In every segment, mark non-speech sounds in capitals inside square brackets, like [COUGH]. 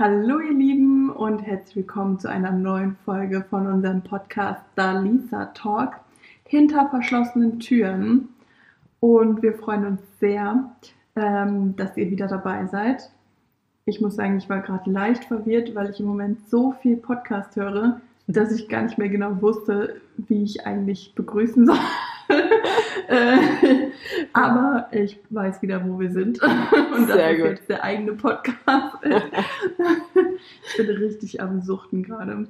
Hallo ihr Lieben und herzlich willkommen zu einer neuen Folge von unserem Podcast Dalisa Talk hinter verschlossenen Türen. Und wir freuen uns sehr, ähm, dass ihr wieder dabei seid. Ich muss sagen, ich war gerade leicht verwirrt, weil ich im Moment so viel Podcast höre, dass ich gar nicht mehr genau wusste, wie ich eigentlich begrüßen soll. Äh, [LAUGHS] aber ich weiß wieder, wo wir sind. [LAUGHS] Und das Sehr ist gut. jetzt der eigene Podcast. [LAUGHS] ich bin richtig am Suchten gerade.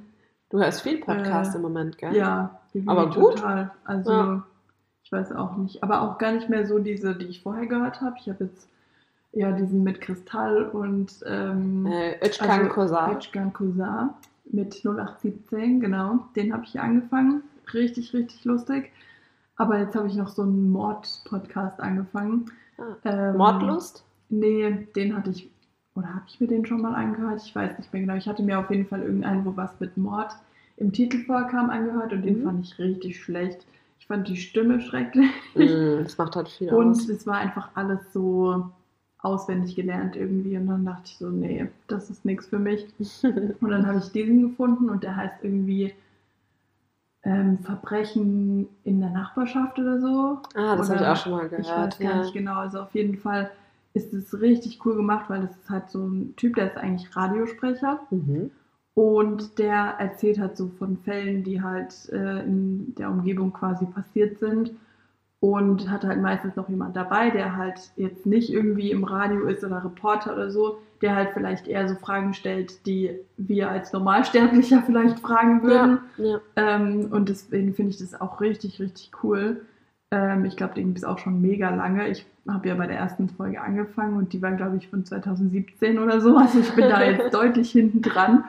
Du hörst viel Podcast Äh, im Moment, gell? Ja, Aber gut. total. Also, Ja. ich weiß auch nicht. Aber auch gar nicht mehr so diese, die ich vorher gehört habe. Ich habe jetzt ja diesen mit Kristall und ähm, Äh, Özcan. Özcan Kosar mit 0817, genau. Den habe ich angefangen. Richtig, richtig lustig. Aber jetzt habe ich noch so einen Mord-Podcast angefangen. Ah. Ähm, Mordlust? Nee, den hatte ich, oder habe ich mir den schon mal angehört? Ich weiß nicht mehr genau. Ich hatte mir auf jeden Fall irgendeinen, wo was mit Mord im Titel vorkam, angehört und den Mhm. fand ich richtig schlecht. Ich fand die Stimme schrecklich Mm, das macht halt viel und aus. es war einfach alles so auswendig gelernt irgendwie und dann dachte ich so, nee, das ist nichts für mich. [LAUGHS] Und dann habe ich diesen gefunden und der heißt irgendwie ähm, Verbrechen in der Nachbarschaft oder so. ah, das habe ich auch schon mal Ich gehört. weiß gar Ja. nicht genau. Also auf jeden Fall ist es richtig cool gemacht, weil das ist halt so ein Typ, der ist eigentlich Radiosprecher Mhm. und der erzählt halt so von Fällen, die halt äh, in der Umgebung quasi passiert sind und hat halt meistens noch jemand dabei, der halt jetzt nicht irgendwie im Radio ist oder Reporter oder so, der halt vielleicht eher so Fragen stellt, die wir als Normalsterblicher [LAUGHS] vielleicht fragen würden. Ja, ja. Ähm, und deswegen finde ich das auch richtig, richtig cool. Ähm, ich glaube, den gibt es auch schon mega lange. Ich habe ja bei der ersten Folge angefangen und die war, glaube ich, von 2017 oder so. Also ich bin da [LAUGHS] jetzt deutlich hinten dran.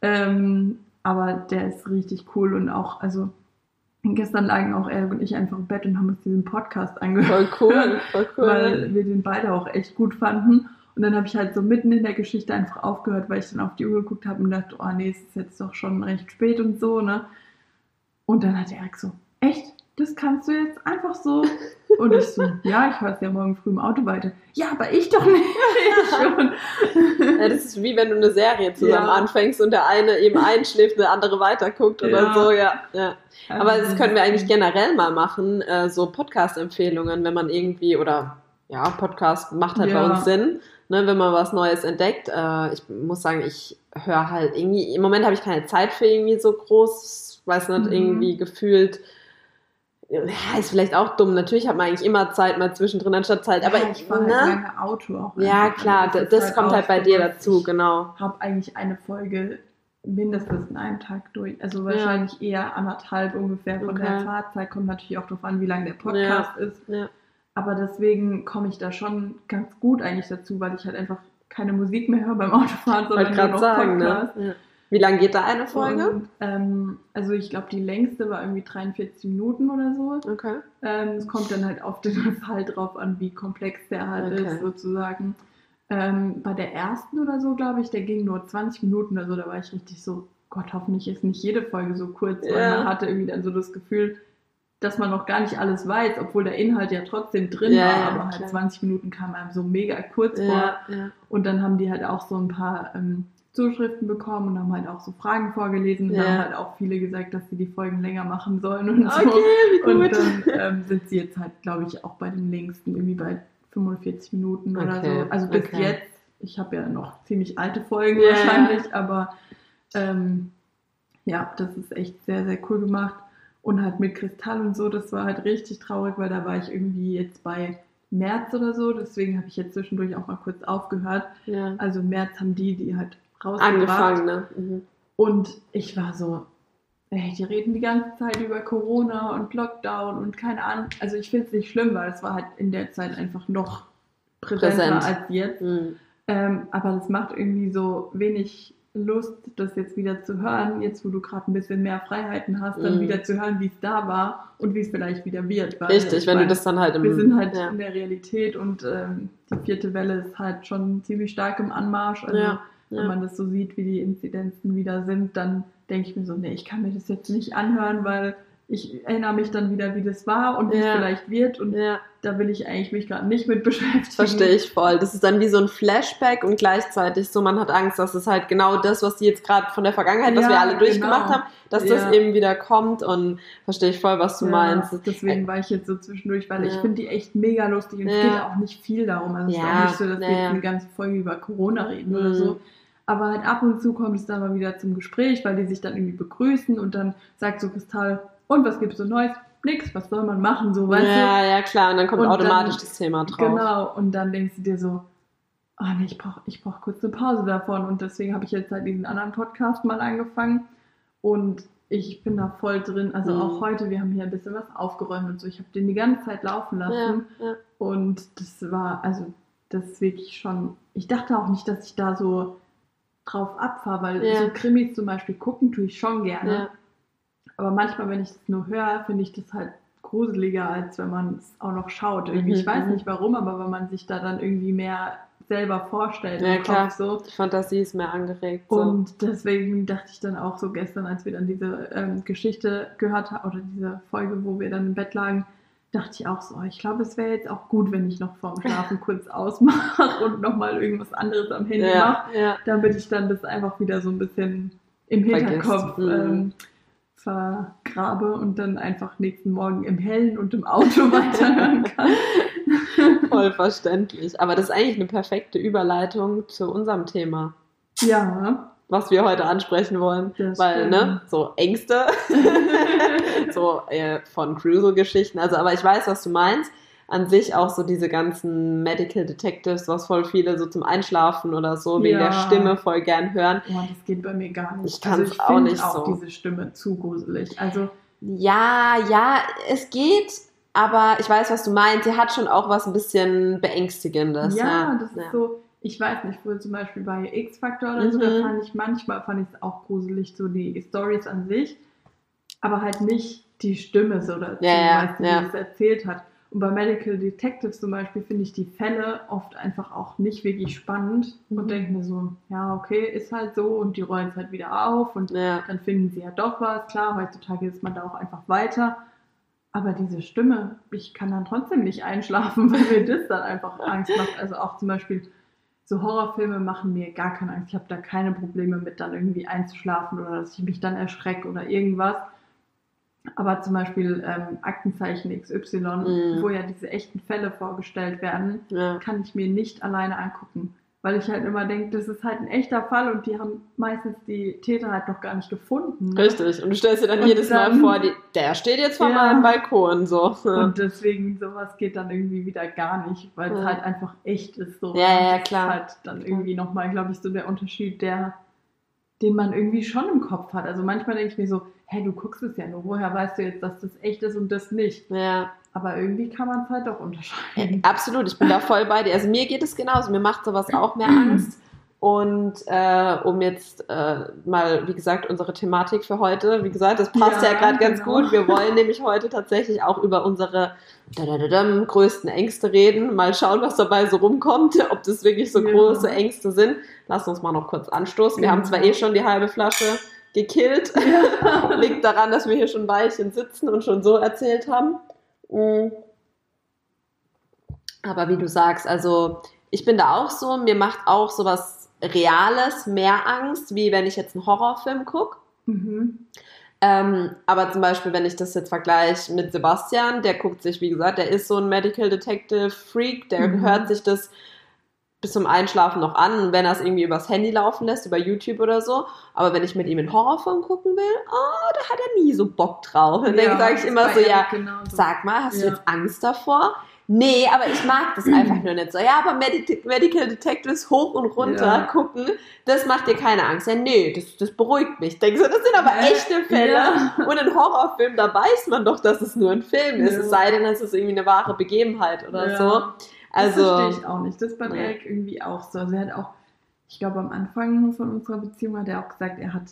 Ähm, aber der ist richtig cool und auch, also gestern lagen auch er und ich einfach im Bett und haben uns diesen Podcast angehört Voll cool, [LAUGHS] voll cool. weil wir den beide auch echt gut fanden. Und dann habe ich halt so mitten in der Geschichte einfach aufgehört, weil ich dann auf die Uhr geguckt habe und dachte, oh nee, es ist jetzt doch schon recht spät und so, ne? Und dann hat Erik so, echt? Das kannst du jetzt einfach so? [LAUGHS] Und ich so, ja, ich höre es ja morgen früh im Auto weiter. Ja, aber ich doch nicht. [LAUGHS] Ja, das ist wie wenn du eine Serie zusammen Ja. anfängst und der eine eben einschläft, der andere weiterguckt oder Ja. so, ja. ja. Aber das können wir eigentlich generell mal machen, äh, so Podcast-Empfehlungen, wenn man irgendwie, oder ja, Podcast macht halt bei uns Sinn, ne, wenn man was Neues entdeckt. Äh, ich muss sagen, ich höre halt irgendwie, im Moment habe ich keine Zeit für irgendwie so groß, weiß nicht, Mhm. irgendwie gefühlt. Ja, ist vielleicht auch dumm. Natürlich hat man eigentlich immer Zeit mal zwischendrin anstatt Zeit, aber ja, ich fahre ne? halt lange Auto auch. ja klar, Also das, ist kommt halt bei dir dazu, ich genau. habe eigentlich eine Folge mindestens in einem Tag durch. Also wahrscheinlich eher anderthalb ungefähr von der Okay. Fahrzeit. Kommt natürlich auch darauf an, wie lang der Podcast ist. Ja. Aber deswegen komme ich da schon ganz gut eigentlich dazu, weil ich halt einfach keine Musik mehr höre beim Autofahren, sondern nur gerade noch sagen, Podcast. ne? Wie lange geht da eine Folge? Und, ähm, also ich glaube, die längste war irgendwie 43 Minuten oder so. Okay. Ähm, es kommt dann halt auf den [LAUGHS] Fall drauf an, wie komplex der halt Okay. ist, sozusagen. Ähm, bei der ersten oder so, glaube ich, der ging nur 20 Minuten oder so, da war ich richtig so, Gott, hoffentlich ist nicht jede Folge so kurz, weil Ja. man hatte irgendwie dann so das Gefühl, dass man noch gar nicht alles weiß, obwohl der Inhalt ja trotzdem drin Ja, war, aber halt klar. 20 Minuten kam einem so mega kurz vor. Ja, ja. Und dann haben die halt auch so ein paar ähm, Zuschriften bekommen und haben halt auch so Fragen vorgelesen und Ja. haben halt auch viele gesagt, dass sie die Folgen länger machen sollen und so. Okay, Und dann ähm, sind sie jetzt halt, glaube ich, auch bei den längsten irgendwie bei 45 Minuten oder Okay, so. Also bis okay. jetzt, ich habe ja noch ziemlich alte Folgen Ja. wahrscheinlich, aber ähm, ja, das ist echt sehr, sehr cool gemacht. Und halt mit Kristall und so, das war halt richtig traurig, weil da war ich irgendwie jetzt bei März oder so, deswegen habe ich jetzt zwischendurch auch mal kurz aufgehört. ja. Also März haben die die halt rausgebracht. Angefangen, ne? Mhm. Und ich war so, ey, die reden die ganze Zeit über Corona und Lockdown und keine Ahnung. Also ich finde es nicht schlimm, weil es war halt in der Zeit einfach noch präsenter Präsent. als jetzt. Mhm. Ähm, aber das macht irgendwie so wenig Lust, das jetzt wieder zu hören, jetzt wo du gerade ein bisschen mehr Freiheiten hast, dann Mhm. wieder zu hören, wie es da war und wie es vielleicht wieder wird. Richtig, ich wenn du meine, das dann halt im. wir sind halt ja. in der Realität und ähm, die vierte Welle ist halt schon ziemlich stark im Anmarsch. Also Ja, wenn ja. man das so sieht, wie die Inzidenzen wieder sind, dann denke ich mir so, nee, ich kann mir das jetzt nicht anhören, weil ich erinnere mich dann wieder, wie das war und wie es Ja. vielleicht wird und Ja. da will ich eigentlich mich gerade nicht mit beschäftigen. Verstehe ich voll. Das ist dann wie so ein Flashback und gleichzeitig so, man hat Angst, dass es halt genau das, was die jetzt gerade von der Vergangenheit, was Ja, wir alle durchgemacht genau. haben, dass das eben wieder kommt und verstehe ich voll, was du meinst. Deswegen war ich jetzt so zwischendurch, weil ich finde die echt mega lustig und es geht auch nicht viel darum. Also es ist auch nicht so, dass wir jetzt eine ganze Folge über Corona reden oder Mhm. so. Aber halt ab und zu kommt es dann mal wieder zum Gespräch, weil die sich dann irgendwie begrüßen und dann sagt so Kristall, und was gibt's so Neues? Nix, was soll man machen? So, weißt ja, ja, klar. Und dann kommt Und automatisch dann- das Thema du? drauf. Genau. Und dann denkst du dir so, oh nee, ich brauche ich brauch kurz eine Pause davon. Und deswegen habe ich jetzt halt diesen anderen Podcast mal angefangen. Und ich bin da voll drin. Also Mhm. auch heute, wir haben hier ein bisschen was aufgeräumt und so. Ich habe den die ganze Zeit laufen lassen. Ja, ja. Und das war, also, das ist wirklich schon. Ich dachte auch nicht, dass ich da so drauf abfahre, weil Ja. so Krimis zum Beispiel gucken tue ich schon gerne. Ja. Aber manchmal, wenn ich das nur höre, finde ich das halt gruseliger, als wenn man es auch noch schaut. Irgendwie. Mhm, Ich weiß mhm. nicht warum, aber wenn man sich da dann irgendwie mehr selber vorstellt Ja, klar. Kopf so. Die Fantasie ist mehr angeregt. So. Und deswegen dachte ich dann auch so gestern, als wir dann diese ähm, Geschichte gehört haben, oder diese Folge, wo wir dann im Bett lagen, dachte ich auch so, ich glaube, es wäre jetzt auch gut, wenn ich noch vorm Schlafen kurz ausmache und nochmal irgendwas anderes am Handy mache, ja, ja. damit ich dann das einfach wieder so ein bisschen im. Hinterkopf Mhm. ähm, vergrabe und dann einfach nächsten Morgen im Hellen und im Auto [LAUGHS] weiterhören kann. Voll verständlich. Aber das ist eigentlich eine perfekte Überleitung zu unserem Thema, ja, was wir heute ansprechen wollen. das Weil, stimmt. ne, so Ängste, [LAUGHS] [LAUGHS] so äh, von Cruiser-Geschichten. Also, aber ich weiß, was du meinst. An sich auch so diese ganzen Medical Detectives, was voll viele so zum Einschlafen oder so wegen Ja. der Stimme voll gern hören. Boah, das geht bei mir gar nicht. Ich kann's also ich auch nicht auch so. diese Stimme zu gruselig. Also Ja, ja, es geht, aber ich weiß, was du meinst. Sie hat schon auch was ein bisschen Beängstigendes. ja, ja, das ist ja. so, ich weiß nicht, früher zum Beispiel bei X-Factor oder so, da Mhm. fand ich manchmal fand ich es auch gruselig, so die Stories an sich, aber halt nicht die Stimme so dazu, Ja, weißt du, ja. wie es erzählt hat. Und bei Medical Detectives zum Beispiel finde ich die Fälle oft einfach auch nicht wirklich spannend Mhm. und denke mir so, ja, okay, ist halt so und die rollen es halt wieder auf und ja. dann finden sie ja doch was. Klar, heutzutage ist man da auch einfach weiter. Aber diese Stimme, ich kann dann trotzdem nicht einschlafen, [LAUGHS] weil mir das dann einfach Angst macht. Also auch zum Beispiel so Horrorfilme machen mir gar keine Angst. Ich habe da keine Probleme mit, dann irgendwie einzuschlafen oder dass ich mich dann erschrecke oder irgendwas. Aber zum Beispiel ähm, Aktenzeichen XY, Mhm. wo ja diese echten Fälle vorgestellt werden, ja. kann ich mir nicht alleine angucken. Weil ich halt immer denke, das ist halt ein echter Fall und die haben meistens die Täter halt noch gar nicht gefunden. ne? Richtig. Und du stellst dir dann Und jedes dann- Mal vor, die, der steht jetzt vor Ja. meinem Balkon. So. Und deswegen sowas geht dann irgendwie wieder gar nicht, weil es Ja. halt einfach echt ist. So. Ja, ja, Und das klar. ist halt dann irgendwie nochmal, glaube ich, so der Unterschied, der, den man irgendwie schon im Kopf hat. Also manchmal denke ich mir so, hä, du guckst es ja nur, woher weißt du jetzt, dass das echt ist und das nicht? ja. Aber irgendwie kann man es halt doch unterscheiden. [LAUGHS] Absolut, ich bin da voll bei dir. Also mir geht es genauso, mir macht sowas auch mehr Angst. Und äh, um jetzt äh, mal, wie gesagt, unsere Thematik für heute, wie gesagt, das passt ja, Ja, gerade ganz genau. gut. Wir wollen nämlich heute tatsächlich auch über unsere größten Ängste reden. Mal schauen, was dabei so rumkommt, [LAUGHS] ob das wirklich so Ja. große Ängste sind. Lass uns mal noch kurz anstoßen. Wir haben Genau. zwar eh schon die halbe Flasche gekillt. [LAUGHS] Liegt daran, dass wir hier schon ein Weilchen sitzen und schon so erzählt haben. Mm. Aber wie du sagst, also ich bin da auch so, mir macht auch sowas Reales mehr Angst, wie wenn ich jetzt einen Horrorfilm gucke. Mhm. Ähm, aber zum Beispiel, wenn ich das jetzt vergleiche mit Sebastian, der guckt sich, wie gesagt, der ist so ein Medical Detective Freak, der Mhm. hört sich das bis zum Einschlafen noch an, wenn er es irgendwie übers Handy laufen lässt, über YouTube oder so. Aber wenn ich mit ihm einen Horrorfilm gucken will, oh, da hat er nie so Bock drauf. Und dann sage ich immer so, ja, genauso. sag mal, hast du Ja. jetzt Angst davor? Nee, aber ich mag das [CLEARS THROAT] einfach nur nicht so. Ja, aber Medi Medical Detectives hoch und runter Ja. gucken, das macht dir keine Angst. Ja, nee, das, das beruhigt mich. Denkst du, das sind aber echte Fälle. ja. Und ein Horrorfilm, da weiß man doch, dass es nur ein Film ist. Ja. Es sei denn, es ist irgendwie eine wahre Begebenheit oder Ja. So. das verstehe Also, ich auch nicht. Das ist beim Ja. Eric irgendwie auch so. Also er hat auch, ich glaube am Anfang von unserer Beziehung hat er auch gesagt, er hat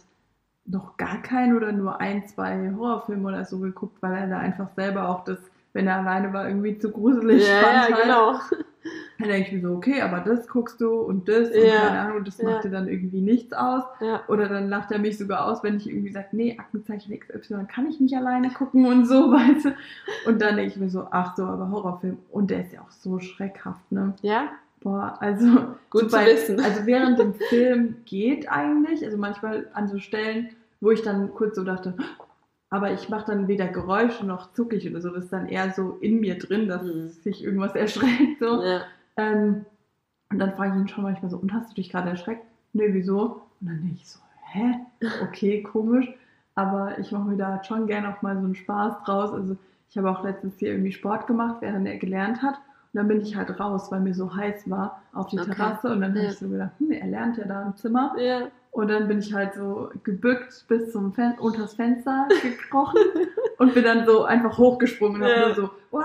noch gar keinen oder nur ein, zwei Horrorfilme oder so geguckt, weil er da einfach selber auch das, wenn er alleine war, irgendwie zu gruselig ja, fand. ja, halt. genau. Dann denke ich mir so, okay, aber das guckst du und das und Ja. keine Ahnung, das Ja. macht dir dann irgendwie nichts aus. Ja. Oder dann lacht er mich sogar aus, wenn ich irgendwie sage, nee, Aktenzeichen XY kann ich nicht alleine gucken und so, [LAUGHS] weißt du. Und dann denke ich mir so, ach so, aber Horrorfilm. Und der ist ja auch so schreckhaft, ne? Ja, Boah, also [LAUGHS] Gut so zu wissen. [LAUGHS] Also während dem Film geht eigentlich, also manchmal an so Stellen, wo ich dann kurz so dachte, [GASPS] aber ich mache dann weder Geräusche noch zuckig oder so, das ist dann eher so in mir drin, dass Mhm. sich irgendwas erschreckt so. ja. Ähm, und dann frage ich ihn schon manchmal so, und hast du dich gerade erschreckt? Nö, wieso? Und dann denke ich so, hä? Okay, komisch. Aber ich mache mir da schon gerne auch mal so einen Spaß draus. Also ich habe auch letztens hier irgendwie Sport gemacht, während er gelernt hat. Und dann bin ich halt raus, weil mir so heiß war auf die Okay. Terrasse. Und dann habe Ja. ich so gedacht, hm, er lernt ja da im Zimmer. ja. Und dann bin ich halt so gebückt bis zum Fen unters Fenster gekrochen [LAUGHS] und bin dann so einfach hochgesprungen und Ja. hab nur so, wow.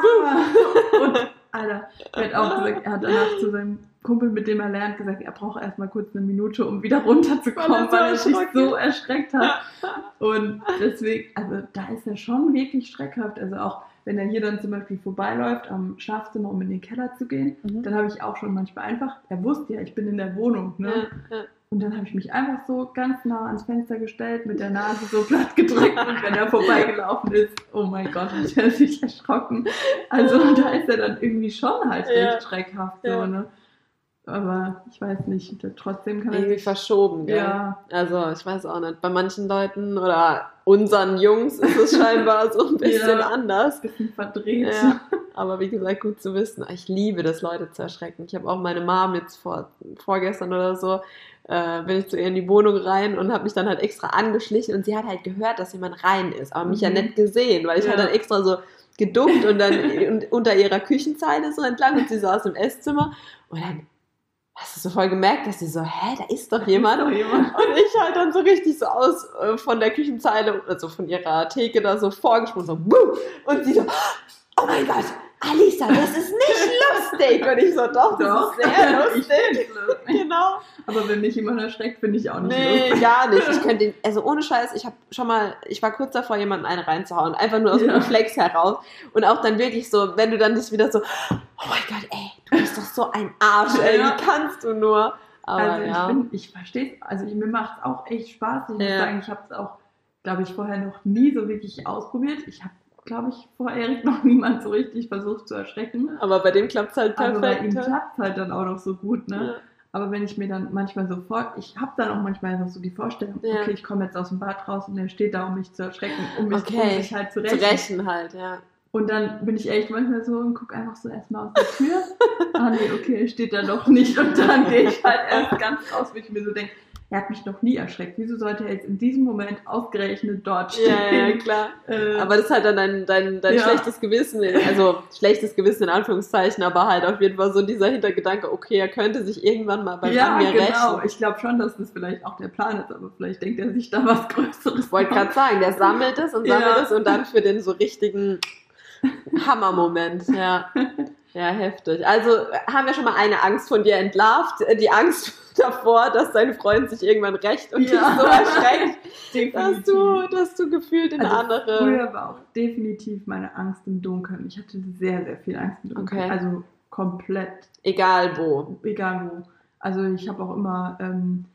Und Alter, er hat auch gesagt, er hat danach zu seinem Kumpel, mit dem er lernt, gesagt, er braucht erstmal kurz eine Minute, um wieder runterzukommen, Weil er sich so erschreckt hat. Und deswegen, also da ist er schon wirklich schreckhaft. Also auch wenn er hier dann zum Beispiel vorbeiläuft am Schlafzimmer, um in den Keller zu gehen, Mhm. dann habe ich auch schon manchmal einfach, er wusste ja, ich bin in der Wohnung, ne? Ja, ja. Und dann habe ich mich einfach so ganz nah ans Fenster gestellt, mit der Nase so platt gedrückt und wenn er vorbeigelaufen ist, oh mein Gott, hat er sich erschrocken. Also da ist er dann irgendwie schon halt Ja. recht schreckhaft Ja. so, ne? Aber ich weiß nicht, trotzdem kann er Irgendwie sich... verschoben, gell? Ja, Also, ich weiß auch nicht. Bei manchen Leuten oder unseren Jungs ist es scheinbar so ein bisschen Ja. anders. ein bisschen verdreht. Ja, aber wie gesagt, gut zu wissen. Ich liebe das, Leute zu erschrecken. Ich habe auch meine Mom jetzt vor, vorgestern oder so, äh, bin ich zu ihr in die Wohnung rein und habe mich dann halt extra angeschlichen und sie hat halt gehört, dass jemand rein ist, aber mich ja Mhm. nicht gesehen, weil ich Ja. halt dann extra so geduckt und dann [LAUGHS] unter ihrer Küchenzeile so entlang und sie saß im Esszimmer und dann hast du so voll gemerkt, dass sie so, hä, da ist doch jemand. Ist doch jemand. Und ich halt dann so richtig so aus äh, von der Küchenzeile, also von ihrer Theke da so vorgesprungen, so, Wuh! und sie so, oh mein Gott, Alisa, das ist nicht lustig. Und ich so, doch, das Doch. ist sehr [LAUGHS] lustig. genau. Aber wenn mich jemand erschreckt, finde ich auch nicht Nee, lustig. gar nicht. Ich [LAUGHS] könnte, ihn- also ohne Scheiß, ich habe schon mal, ich war kurz davor, jemanden eine reinzuhauen, einfach nur aus dem Ja. Reflex heraus. Und auch dann wirklich so, wenn du dann dich wieder so, oh mein Gott, ey, du bist doch so ein Arsch, ey, Ja. wie kannst du nur? Aber also ich ja. bin, ich verstehe also ich, mir macht es auch echt Spaß. Ich muss sagen, ich habe es auch, glaube ich, vorher noch nie so wirklich ausprobiert. Ich habe, glaube ich, vor Erik noch niemand so richtig versucht zu erschrecken. aber bei dem klappt es halt Aber bei ihm perfekt. klappt es halt dann auch noch so gut, ne? Ja. Aber wenn ich mir dann manchmal so vor, ich habe dann auch manchmal noch so die Vorstellung, Ja. okay, ich komme jetzt aus dem Bad raus und er steht da, um mich zu erschrecken, um mich, um Okay. mich halt zu Zu rächen. rächen halt, ja. Und dann bin ich echt manchmal so und gucke einfach so erstmal aus der Tür. ah nee, okay, er steht da doch nicht. Und dann gehe ich halt erst ganz raus, wo ich mir so denke, er hat mich noch nie erschreckt. Wieso sollte er jetzt in diesem Moment ausgerechnet dort stehen? Ja, ja, klar. Äh, Aber das ist halt dann dein, dein, dein Ja. schlechtes Gewissen, also schlechtes Gewissen in Anführungszeichen, aber halt auf jeden Fall so dieser Hintergedanke, okay, er könnte sich irgendwann mal bei ja, mir genau. rächen. Ich glaube schon, dass das vielleicht auch der Plan ist, aber vielleicht denkt er sich da was Größeres. Ich wollte gerade sagen, der sammelt es und sammelt Ja. es und dann für den so richtigen Hammermoment, ja. [LAUGHS] Ja, heftig. Also haben wir schon mal eine Angst von dir entlarvt, die Angst [LAUGHS] davor, dass dein Freund sich irgendwann rächt und Ja. dich so erschreckt, [LAUGHS] dass du, dass du gefühlt in Also andere... Früher war auch definitiv meine Angst im Dunkeln. Ich hatte sehr, sehr viel Angst im Dunkeln. Okay. Also komplett, Egal wo. egal wo. Also ich habe auch immer, ähm,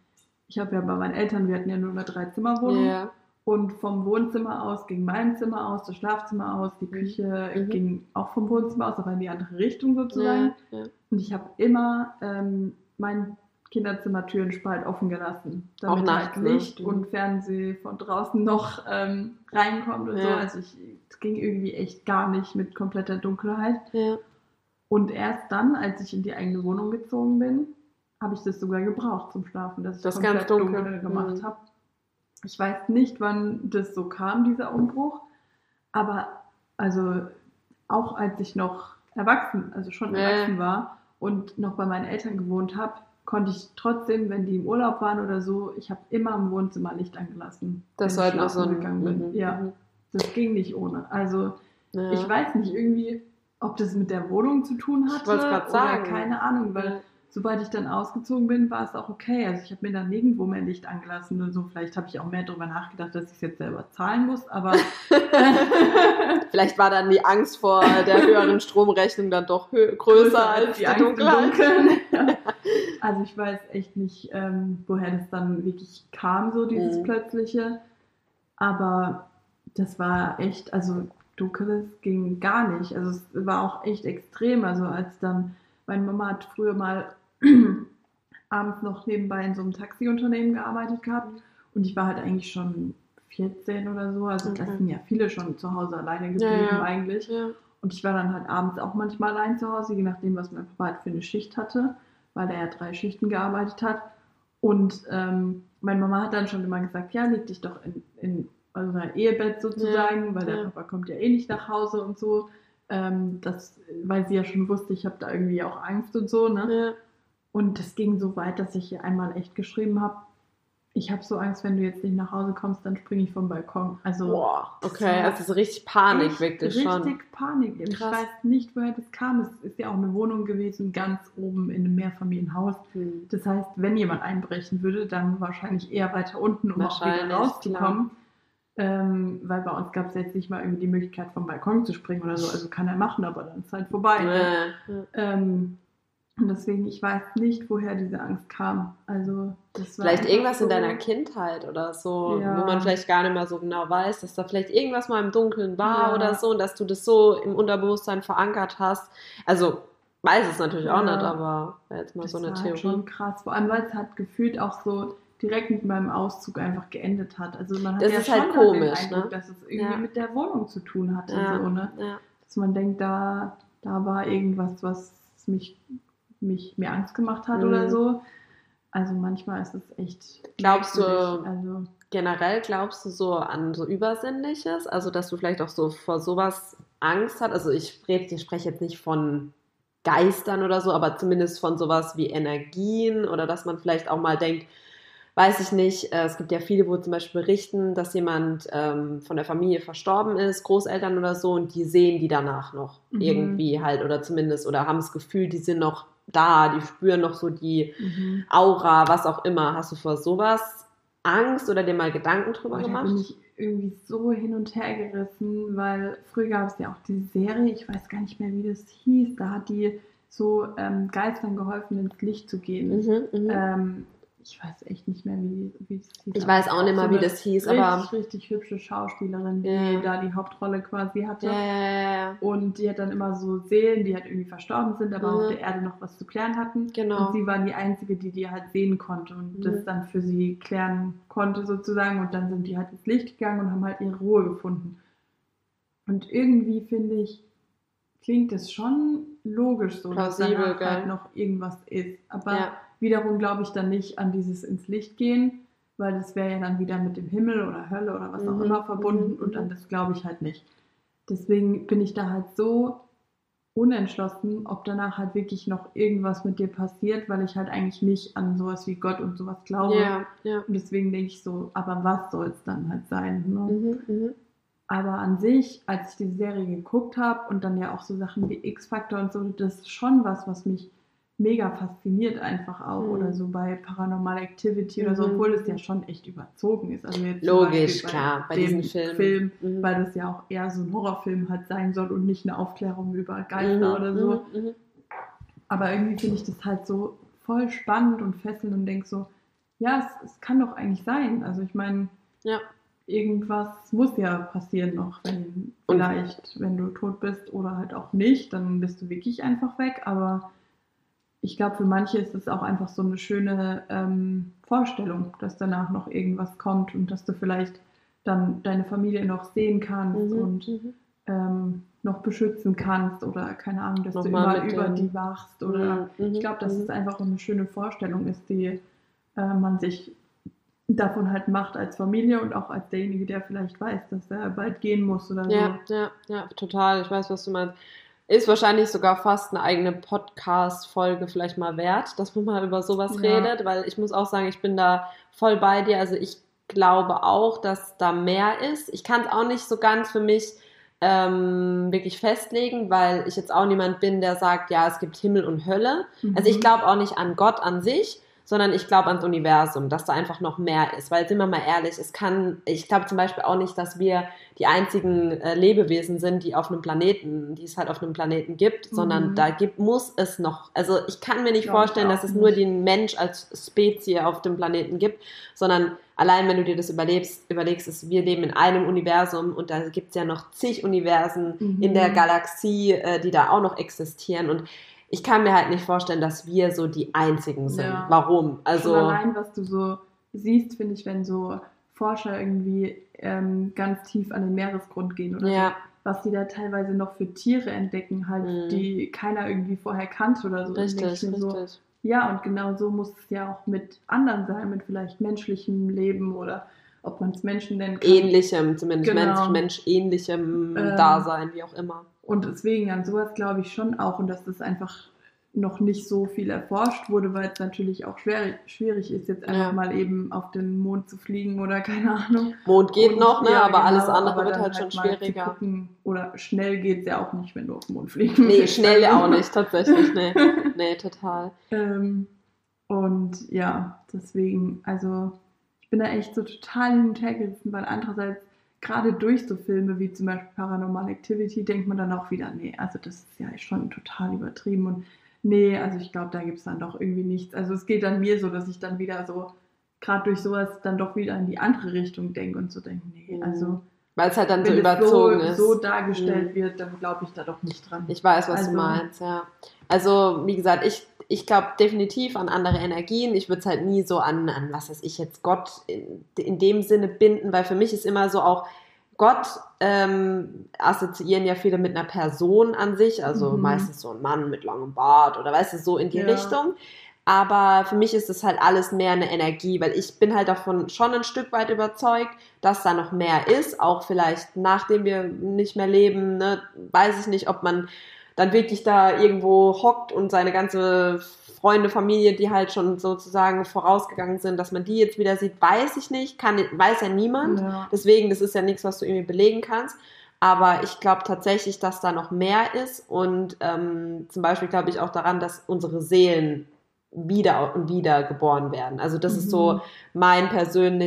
ich habe ja bei meinen Eltern, wir hatten ja nur eine Dreizimmerwohnung. Ja. Und vom Wohnzimmer aus ging mein Zimmer aus, das Schlafzimmer aus, die Küche Mhm. ging auch vom Wohnzimmer aus, aber in die andere Richtung sozusagen. Ja, ja. Und ich habe immer ähm, mein Kinderzimmertürenspalt offen gelassen, Auch damit nachts, halt ne? Licht Mhm. und Fernseh von draußen noch ähm, reinkommt und so. Ja. Also ich, es ging irgendwie echt gar nicht mit kompletter Dunkelheit. Und erst dann, als ich in die eigene Wohnung gezogen bin, habe ich das sogar gebraucht zum Schlafen, dass ich Das komplett ganz dunkel. dunkel gemacht Mhm. habe. Ich weiß nicht, wann das so kam, dieser Umbruch, aber also auch als ich noch erwachsen, also schon Ja. erwachsen war und noch bei meinen Eltern gewohnt habe, konnte ich trotzdem, wenn die im Urlaub waren oder so, ich habe immer im Wohnzimmer Licht angelassen. Das wenn war ich halt noch so gegangen bin. Mhm, Ja, mhm. das ging nicht ohne. Also Ja. ich weiß nicht irgendwie, ob das mit der Wohnung zu tun hatte wollt's grad oder sagen. keine Ahnung, weil Ja. Sobald ich dann ausgezogen bin, war es auch okay. Also ich habe mir dann nirgendwo mehr Licht angelassen und so. Vielleicht habe ich auch mehr darüber nachgedacht, dass ich es jetzt selber zahlen muss, aber [LAUGHS] Vielleicht war dann die Angst vor der höheren Stromrechnung dann doch größer, größer als die, die Angst Dunkelheit. [LAUGHS] ja. Also ich weiß echt nicht, ähm, woher das dann wirklich kam, so dieses mhm. plötzliche. Aber das war echt, also Dunkeles ging gar nicht. Also es war auch echt extrem. Also als dann, meine Mama hat früher mal [CLEARS THROAT] abends noch nebenbei in so einem Taxiunternehmen gearbeitet gehabt und ich war halt eigentlich schon 14 oder so. Also okay. das sind ja viele schon zu Hause alleine geblieben ja, ja. eigentlich. Ja. Und ich war dann halt abends auch manchmal allein zu Hause, je nachdem, was mein Papa halt für eine Schicht hatte, weil er ja drei Schichten gearbeitet hat. Und ähm, meine Mama hat dann schon immer gesagt, ja, leg dich doch in, in also ein Ehebett sozusagen, weil der Papa kommt ja eh nicht nach Hause und so. Ähm, das, weil sie ja schon wusste, ich habe da irgendwie auch Angst und so, ne? Und das ging so weit, dass ich ihr einmal echt geschrieben habe, ich habe so Angst, wenn du jetzt nicht nach Hause kommst, dann springe ich vom Balkon. Also, Boah, okay, also so richtig Panik wirklich richtig schon. Richtig Panik. Krass. Ich weiß nicht, woher das kam. Es ist ja auch eine Wohnung gewesen, ganz oben in einem Mehrfamilienhaus. Hm. Das heißt, wenn jemand einbrechen würde, dann wahrscheinlich eher weiter unten, um auch wieder rauszukommen. Ähm, weil bei uns gab es jetzt nicht mal irgendwie die Möglichkeit, vom Balkon zu springen oder so. Also kann er machen, aber dann ist halt vorbei. Ne? Ja. Ähm, und deswegen, ich weiß nicht, woher diese Angst kam. Also, das war vielleicht irgendwas so, in deiner Kindheit oder so, ja. wo man vielleicht gar nicht mehr so genau weiß, dass da vielleicht irgendwas mal im Dunkeln war ja. oder so und dass du das so im Unterbewusstsein verankert hast. Also, weiß es natürlich ja. auch nicht, aber jetzt mal das so eine war Theorie. Halt schon krass, vor allem weil es halt gefühlt auch so direkt mit meinem Auszug einfach geendet hat. Also man hat das ja ist schon halt komisch, Eindruck, ne? dass es irgendwie mit der Wohnung zu tun hatte, so, ne? Dass man denkt, da, da war irgendwas, was mich mich mir Angst gemacht hat mhm. oder so. Also manchmal ist es echt. Glaubst du, also, generell glaubst du so an so Übersinnliches? Also, dass du vielleicht auch so vor sowas Angst hast? Also, ich, ich spreche jetzt nicht von Geistern oder so, aber zumindest von sowas wie Energien oder dass man vielleicht auch mal denkt, weiß ich nicht, äh, es gibt ja viele, wo zum Beispiel berichten, dass jemand ähm, von der Familie verstorben ist, Großeltern oder so, und die sehen die danach noch mhm. irgendwie halt oder zumindest oder haben das Gefühl, die sind noch da, die spüren noch so die mhm. Aura, was auch immer. Hast du vor sowas Angst oder dir mal Gedanken drüber oh, gemacht? Da bin ich irgendwie so hin und her gerissen, weil früher gab es ja auch diese Serie, ich weiß gar nicht mehr, wie das hieß, da hat die so ähm, Geistern geholfen, ins Licht zu gehen. Mhm, mhm. ähm, ich weiß echt nicht mehr, wie, wie das hieß. Ich weiß auch nicht mehr, so wie das hieß, richtig, aber. Richtig hübsche Schauspielerin, die ja. da die Hauptrolle quasi hatte. Ja, ja, und die hat dann immer so Seelen, die halt irgendwie verstorben sind, aber auf der Erde noch was zu klären hatten. Genau. Und sie war die Einzige, die die halt sehen konnte und das dann für sie klären konnte sozusagen. Und dann sind die halt ins Licht gegangen und haben halt ihre Ruhe gefunden. Und irgendwie finde ich, klingt das schon logisch so, Plausibel, dass danach halt noch irgendwas ist. Aber Wiederum glaube ich dann nicht an dieses ins Licht gehen, weil das wäre ja dann wieder mit dem Himmel oder Hölle oder was auch mhm. immer verbunden mhm. und an das glaube ich halt nicht. Deswegen bin ich da halt so unentschlossen, ob danach halt wirklich noch irgendwas mit dir passiert, weil ich halt eigentlich nicht an sowas wie Gott und sowas glaube. Ja, ja. Und deswegen denke ich so, aber was soll es dann halt sein? Ne? Mhm, aber an sich, als ich die Serie geguckt habe und dann ja auch so Sachen wie X-Factor und so, das ist schon was, was mich mega fasziniert einfach auch mhm. oder so bei Paranormal Activity oder so, mhm. obwohl es ja schon echt überzogen ist. Also jetzt Logisch, bei klar, bei diesem Film, Film mhm. weil das ja auch eher so ein Horrorfilm halt sein soll und nicht eine Aufklärung über Geister mhm. oder so. Mhm. Mhm. Aber irgendwie finde ich das halt so voll spannend und fesselnd und denke so, ja, es, es, kann doch eigentlich sein. Also ich meine, ja. irgendwas muss ja passieren noch, wenn vielleicht, wenn du tot bist oder halt auch nicht, dann bist du wirklich einfach weg, aber ich glaube, für manche ist es auch einfach so eine schöne ähm, Vorstellung, dass danach noch irgendwas kommt und dass du vielleicht dann deine Familie noch sehen kannst mhm, und mhm. ähm, noch beschützen kannst oder keine Ahnung, dass Nochmal du immer über die wachst oder mhm, ich glaube, dass mhm. es einfach eine schöne Vorstellung ist, die äh, man sich davon halt macht als Familie und auch als derjenige, der vielleicht weiß, dass er bald gehen muss oder ja, so. Ja, ja, total. Ich weiß, was du meinst. Ist wahrscheinlich sogar fast eine eigene Podcast-Folge vielleicht mal wert, dass man mal über sowas ja. redet, weil ich muss auch sagen, ich bin da voll bei dir. Also ich glaube auch, dass da mehr ist. Ich kann es auch nicht so ganz für mich ähm, wirklich festlegen, weil ich jetzt auch niemand bin, der sagt, ja, es gibt Himmel und Hölle. Also ich Mhm. glaube auch nicht an Gott an sich, sondern ich glaube ans Universum, dass da einfach noch mehr ist. Weil, sind wir mal ehrlich, es kann, ich glaube zum Beispiel auch nicht, dass wir die einzigen äh, Lebewesen sind, die auf einem Planeten, die es halt auf einem Planeten gibt, Mhm. sondern da gibt, muss es noch, also ich kann mir nicht ich vorstellen, dass es nicht. nur den Mensch als Spezie auf dem Planeten gibt, sondern allein wenn du dir das überlebst, überlegst, ist, wir leben in einem Universum und da gibt es ja noch zig Universen Mhm. in der Galaxie, äh, die da auch noch existieren und ich kann mir halt nicht vorstellen, dass wir so die Einzigen sind. Ja. Warum? Also, Schon allein, was du so siehst, finde ich, wenn so Forscher irgendwie ähm, ganz tief an den Meeresgrund gehen oder ja, so, was die da teilweise noch für Tiere entdecken, halt, Mhm. die keiner irgendwie vorher kannte oder so. Richtig, ich mir so, richtig. Ja, und genau so muss es ja auch mit anderen sein, mit vielleicht menschlichem Leben oder ob man es Menschen nennen kann. Ähnlichem, zumindest Genau. Mensch, menschähnlichem Ähm, Dasein, wie auch immer. Und deswegen an sowas glaube ich schon auch und dass das einfach noch nicht so viel erforscht wurde, weil es natürlich auch schwer, schwierig ist, jetzt einfach Ja. mal eben auf den Mond zu fliegen oder [LAUGHS] keine Ahnung. Mond geht Und- noch, ne? ja, aber alles genau, andere aber wird dann halt schon zu schwieriger. oder schnell geht es ja auch nicht, wenn du auf den Mond fliegen Nee, willst. schnell Also- auch nicht, tatsächlich. Nee, [LAUGHS] nee total. Ähm, und ja, deswegen, also ich bin da echt so total hin und her gerissen, weil andererseits gerade durch so Filme wie zum Beispiel Paranormal Activity denkt man dann auch wieder, nee, also das ist ja schon total übertrieben und nee, also ich glaube, da gibt es dann doch irgendwie nichts. Also es geht dann mir so, dass ich dann wieder so, gerade durch sowas dann doch wieder in die andere Richtung denke und so denke, nee, Mhm. also Weil es halt dann so überzogen so, ist. so dargestellt Mhm. wird, dann glaube ich da doch nicht dran. Ich weiß, was Also- du meinst, ja. Also, wie gesagt, ich, ich glaube definitiv an andere Energien. Ich würde es halt nie so an, an, was weiß ich jetzt, Gott in, in dem Sinne binden, weil für mich ist immer so auch, Gott ähm, assoziieren ja viele mit einer Person an sich, also Mhm. meistens so ein Mann mit langem Bart oder weißt du, so in die Ja. Richtung. Aber für mich ist es halt alles mehr eine Energie, weil ich bin halt davon schon ein Stück weit überzeugt, dass da noch mehr ist, auch vielleicht nachdem wir nicht mehr leben, ne, weiß ich nicht, ob man dann wirklich da irgendwo hockt und seine ganze Freunde, Familie, die halt schon sozusagen vorausgegangen sind, dass man die jetzt wieder sieht, weiß ich nicht, kann, weiß ja niemand. Ja. Deswegen, das ist ja nichts, was du irgendwie belegen kannst. Aber ich glaube tatsächlich, dass da noch mehr ist. Und ähm, zum Beispiel glaube ich auch daran, dass unsere Seelen wieder und wieder geboren werden. Also das ist Mhm. so mein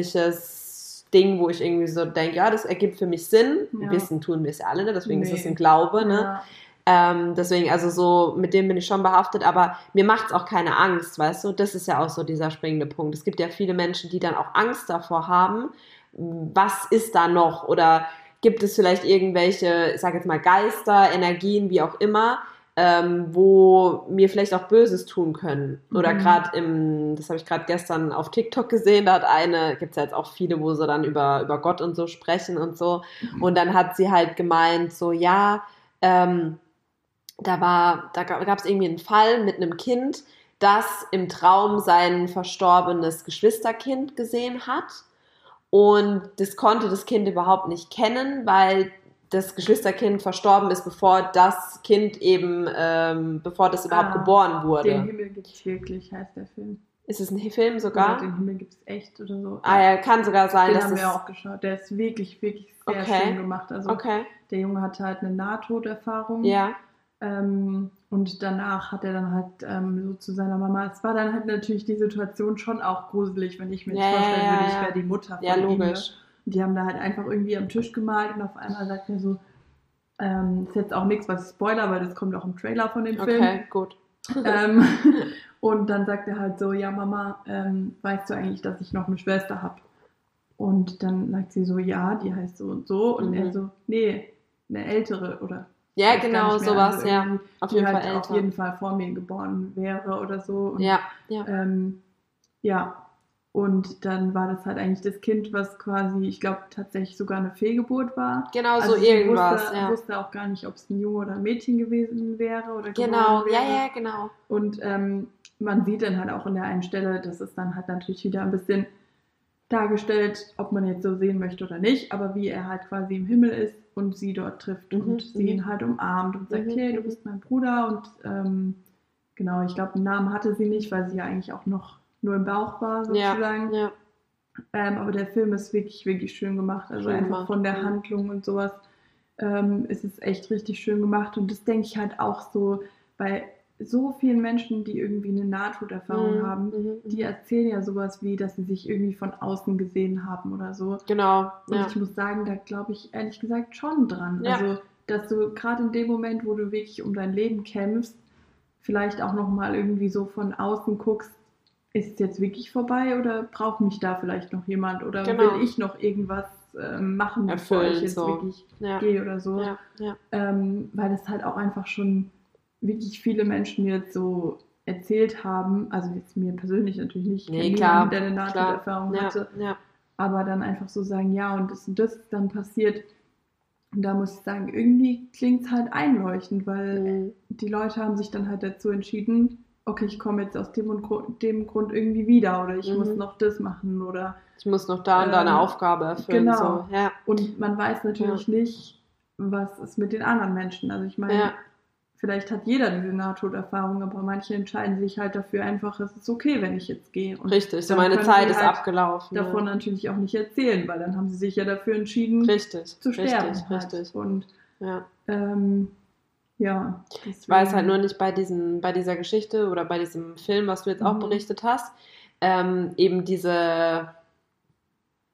persönliches Ding, wo ich irgendwie so denke, ja, das ergibt für mich Sinn. Ja. Wissen tun wir es ja alle, ne? deswegen ist Nee. es ein Glaube. Ne? Ja. Ähm, deswegen, also so, mit dem bin ich schon behaftet, aber mir macht es auch keine Angst, weißt du? Das ist ja auch so dieser springende Punkt. Es gibt ja viele Menschen, die dann auch Angst davor haben. Was ist da noch? Oder gibt es vielleicht irgendwelche, ich sage jetzt mal Geister, Energien, wie auch immer, ähm, wo mir vielleicht auch Böses tun können? Oder Mhm. gerade im, das habe ich gerade gestern auf TikTok gesehen, da hat eine, gibt es ja jetzt auch viele, wo sie dann über, über Gott und so sprechen und so. Und dann hat sie halt gemeint, so, ja, ähm, da war, da gab es irgendwie einen Fall mit einem Kind, das im Traum sein verstorbenes Geschwisterkind gesehen hat. Und das konnte das Kind überhaupt nicht kennen, weil das Geschwisterkind verstorben ist, bevor das Kind eben, ähm, bevor das überhaupt Ah, geboren wurde. Den Himmel gibt's wirklich, heißt der Film. Ist es ein Film Oder sogar? den Himmel gibt's echt oder so. Ah ja, kann sogar sein, den dass haben es. wir auch geschaut. Der ist wirklich, wirklich sehr Okay. schön gemacht. Also Okay, der Junge hatte halt eine Nahtoderfahrung. ja. Ähm, und danach hat er dann halt ähm, so zu seiner Mama. Es war dann halt natürlich die Situation schon auch gruselig, wenn ich mir jetzt Ja, vorstellen ja, würde, ich wäre die Mutter von Ja, ihm. Ne? logisch. Und die haben da halt einfach irgendwie am Tisch gemalt und auf einmal sagt er so, ähm, ist jetzt auch nichts, was ich spoiler, weil das kommt auch im Trailer von dem Film. Okay, gut. Ähm, [LAUGHS] und dann sagt er halt so, ja Mama, ähm, weißt du eigentlich, dass ich noch eine Schwester habe? Und dann sagt sie so, ja, die heißt so und so. Und Mhm. er so, nee, eine ältere oder Ja, genau, sowas, also ja. Auf die jeden halt Fall auf älter. jeden Fall vor mir geboren wäre oder so. Und, Ja, ja. ähm, ja. Und dann war das halt eigentlich das Kind, was quasi, ich glaube, tatsächlich sogar eine Fehlgeburt war. Genau Also so irgendwas, wusste, ja. wusste auch gar nicht, ob es ein Junge oder ein Mädchen gewesen wäre oder Genau, geboren ja, wäre. ja, genau. Und ähm, man sieht dann halt auch in der einen Stelle, das ist dann halt natürlich wieder ein bisschen dargestellt, ob man jetzt so sehen möchte oder nicht, aber wie er halt quasi im Himmel ist und sie dort trifft Mhm, und sie mhm. ihn halt umarmt und sagt, Mhm, hey, du mhm. bist mein Bruder und ähm, genau, ich glaube, einen Namen hatte sie nicht, weil sie ja eigentlich auch noch nur im Bauch war sozusagen. Ja, Ähm, aber der Film ist wirklich, wirklich schön gemacht. Also Schön einfach gemacht, von der ja. Handlung und sowas. ähm, ist es echt richtig schön gemacht. Und das denke ich halt auch so bei so vielen Menschen, die irgendwie eine Nahtoderfahrung Mhm, haben, mhm, die erzählen ja sowas wie, dass sie sich irgendwie von außen gesehen haben oder so. Genau, Und ja. ich muss sagen, da glaube ich ehrlich gesagt schon dran. Ja. Also, dass du gerade in dem Moment, wo du wirklich um dein Leben kämpfst, vielleicht auch nochmal irgendwie so von außen guckst, ist es jetzt wirklich vorbei oder braucht mich da vielleicht noch jemand oder Genau. will ich noch irgendwas ähm, machen, bevor ich jetzt so. wirklich Ja, gehe oder so. Ähm, weil es halt auch einfach schon wirklich viele Menschen jetzt so erzählt haben, also jetzt mir persönlich natürlich nicht, ich Nee, klar, der eine. Nahtoderfahrung Ja, hatte, ja. aber dann einfach so sagen, ja, und das und das ist dann passiert. Und da muss ich sagen, irgendwie klingt es halt einleuchtend, weil Mhm. die Leute haben sich dann halt dazu entschieden, okay, ich komme jetzt aus dem und Grund, dem Grund irgendwie wieder oder ich Mhm. muss noch das machen oder Ich muss noch da und da eine Ähm, Aufgabe erfüllen. genau. So. Ja, und man weiß natürlich nicht, was ist mit den anderen Menschen. Also ich meine, ja, vielleicht hat jeder diese Nahtoderfahrung, aber manche entscheiden sich halt dafür einfach, es ist okay, wenn ich jetzt gehe. Und richtig. So meine Zeit ist halt abgelaufen. davon ja. natürlich auch nicht erzählen, weil dann haben sie sich ja dafür entschieden, Richtig, zu sterben. richtig, halt. richtig. Und Ja. ähm, ja, Ich weiß halt nur nicht bei, diesen, bei dieser Geschichte oder bei diesem Film, was du jetzt auch Mhm. berichtet hast, ähm, eben diese,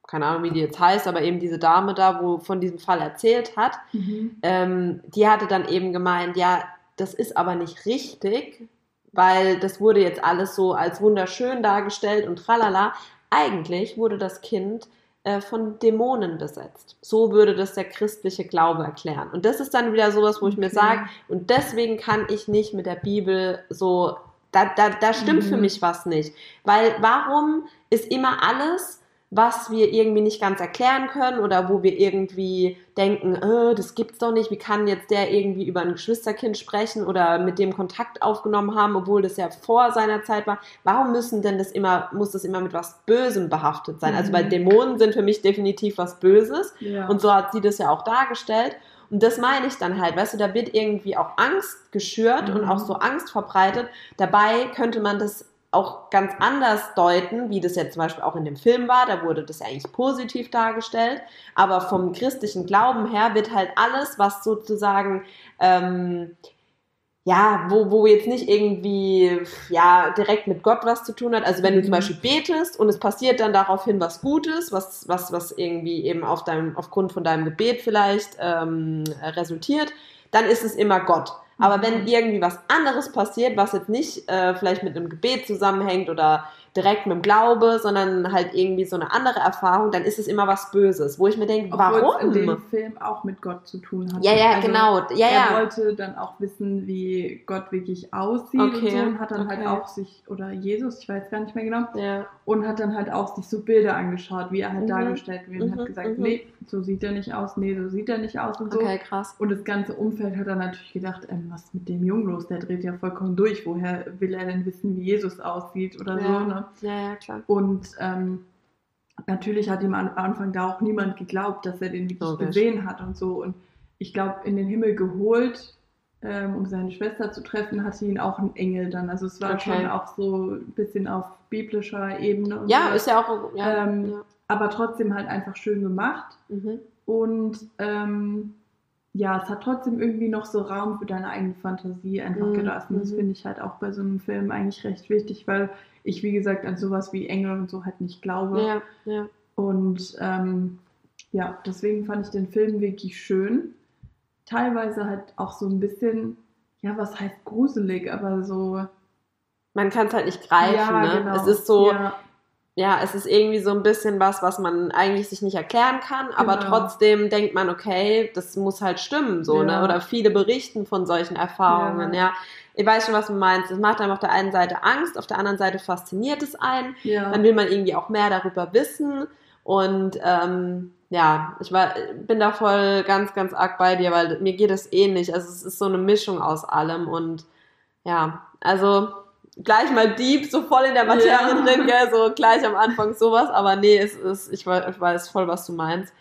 keine Ahnung, wie die jetzt heißt, aber eben diese Dame da, wo von diesem Fall erzählt hat, Mhm. ähm, die hatte dann eben gemeint, ja, das ist aber nicht richtig, weil das wurde jetzt alles so als wunderschön dargestellt und tralala. Eigentlich wurde das Kind äh, von Dämonen besetzt. So würde das der christliche Glaube erklären. Und das ist dann wieder sowas, wo ich mir sage, und deswegen kann ich nicht mit der Bibel so, da, da, da stimmt Mhm. für mich was nicht. Weil warum ist immer alles, was wir irgendwie nicht ganz erklären können oder wo wir irgendwie denken, äh, das gibt's doch nicht, wie kann jetzt der irgendwie über ein Geschwisterkind sprechen oder mit dem Kontakt aufgenommen haben, obwohl das ja vor seiner Zeit war. Warum müssen denn das immer, muss das immer mit was Bösem behaftet sein? Also Mhm. weil Dämonen sind für mich definitiv was Böses. Ja. Und so hat sie das ja auch dargestellt. Und das meine ich dann halt, weißt du, da wird irgendwie auch Angst geschürt und Mhm. auch so Angst verbreitet. Dabei könnte man das auch ganz anders deuten, wie das jetzt zum Beispiel auch in dem Film war. Da wurde das eigentlich positiv dargestellt. Aber vom christlichen Glauben her wird halt alles, was sozusagen ähm, ja, wo, wo jetzt nicht irgendwie ja, direkt mit Gott was zu tun hat. Also wenn du zum Mhm. Beispiel betest und es passiert dann daraufhin was Gutes, was, was, was irgendwie eben auf deinem, aufgrund von deinem Gebet vielleicht ähm, resultiert, dann ist es immer Gott. Aber Mhm. wenn irgendwie was anderes passiert, was jetzt nicht äh, vielleicht mit einem Gebet zusammenhängt oder direkt mit dem Glaube, sondern halt irgendwie so eine andere Erfahrung, dann ist es immer was Böses, wo ich mir denke, Obwohl warum? in dem Film auch mit Gott zu tun hat. Ja, ja, Also, genau. Ja, er ja. wollte dann auch wissen, wie Gott wirklich aussieht Okay, und so und hat dann okay. halt auch sich, oder Jesus, ich weiß gar nicht mehr genau, Ja, und hat dann halt auch sich so Bilder angeschaut, wie er halt Mhm, dargestellt wird und mhm, hat gesagt, mhm. nee, so sieht er nicht aus, nee, so sieht er nicht aus und so. okay, krass. Und das ganze Umfeld hat dann natürlich gedacht, ähm, was ist mit dem Jungen los? Der dreht ja vollkommen durch. Woher will er denn wissen, wie Jesus aussieht oder so? Ja. Ne? Ja, ja, klar. Und ähm, natürlich hat ihm am Anfang da auch niemand geglaubt, dass er den wirklich Logisch. gesehen hat und so. Und ich glaube, in den Himmel geholt, ähm, um seine Schwester zu treffen, hatte ihn auch ein Engel dann. Also es war Okay. schon auch so ein bisschen auf biblischer Ebene. Ja, so. ist ja auch. Ja, Ähm, ja. Aber trotzdem halt einfach schön gemacht. Mhm. Und ähm, ja, es hat trotzdem irgendwie noch so Raum für deine eigene Fantasie einfach Mhm, gelassen. Das mhm. finde ich halt auch bei so einem Film eigentlich recht wichtig, weil ich, wie gesagt, an sowas wie Engel und so halt nicht glaube. ja, ja. Und ähm, ja, deswegen fand ich den Film wirklich schön. Teilweise halt auch so ein bisschen, ja, was heißt gruselig, aber so. Man kann es halt nicht greifen. ja, ne? genau. Es ist so, ja. Ja, es ist irgendwie so ein bisschen was, was man eigentlich sich nicht erklären kann, aber Genau. trotzdem denkt man, okay, das muss halt stimmen, so, Ja. ne? Oder viele berichten von solchen Erfahrungen, ja. Ja. Ich weiß schon, was du meinst. Es macht einem auf der einen Seite Angst, auf der anderen Seite fasziniert es einen. ja. Dann will man irgendwie auch mehr darüber wissen. Und ähm, ja, ich war, bin da voll ganz, ganz arg bei dir, weil mir geht es ähnlich. Also es ist so eine Mischung aus allem. Und ja, also gleich mal deep, so voll in der Materie Ja. drin, gell? so gleich am Anfang sowas. Aber nee, es ist, ich ich weiß voll, was du meinst.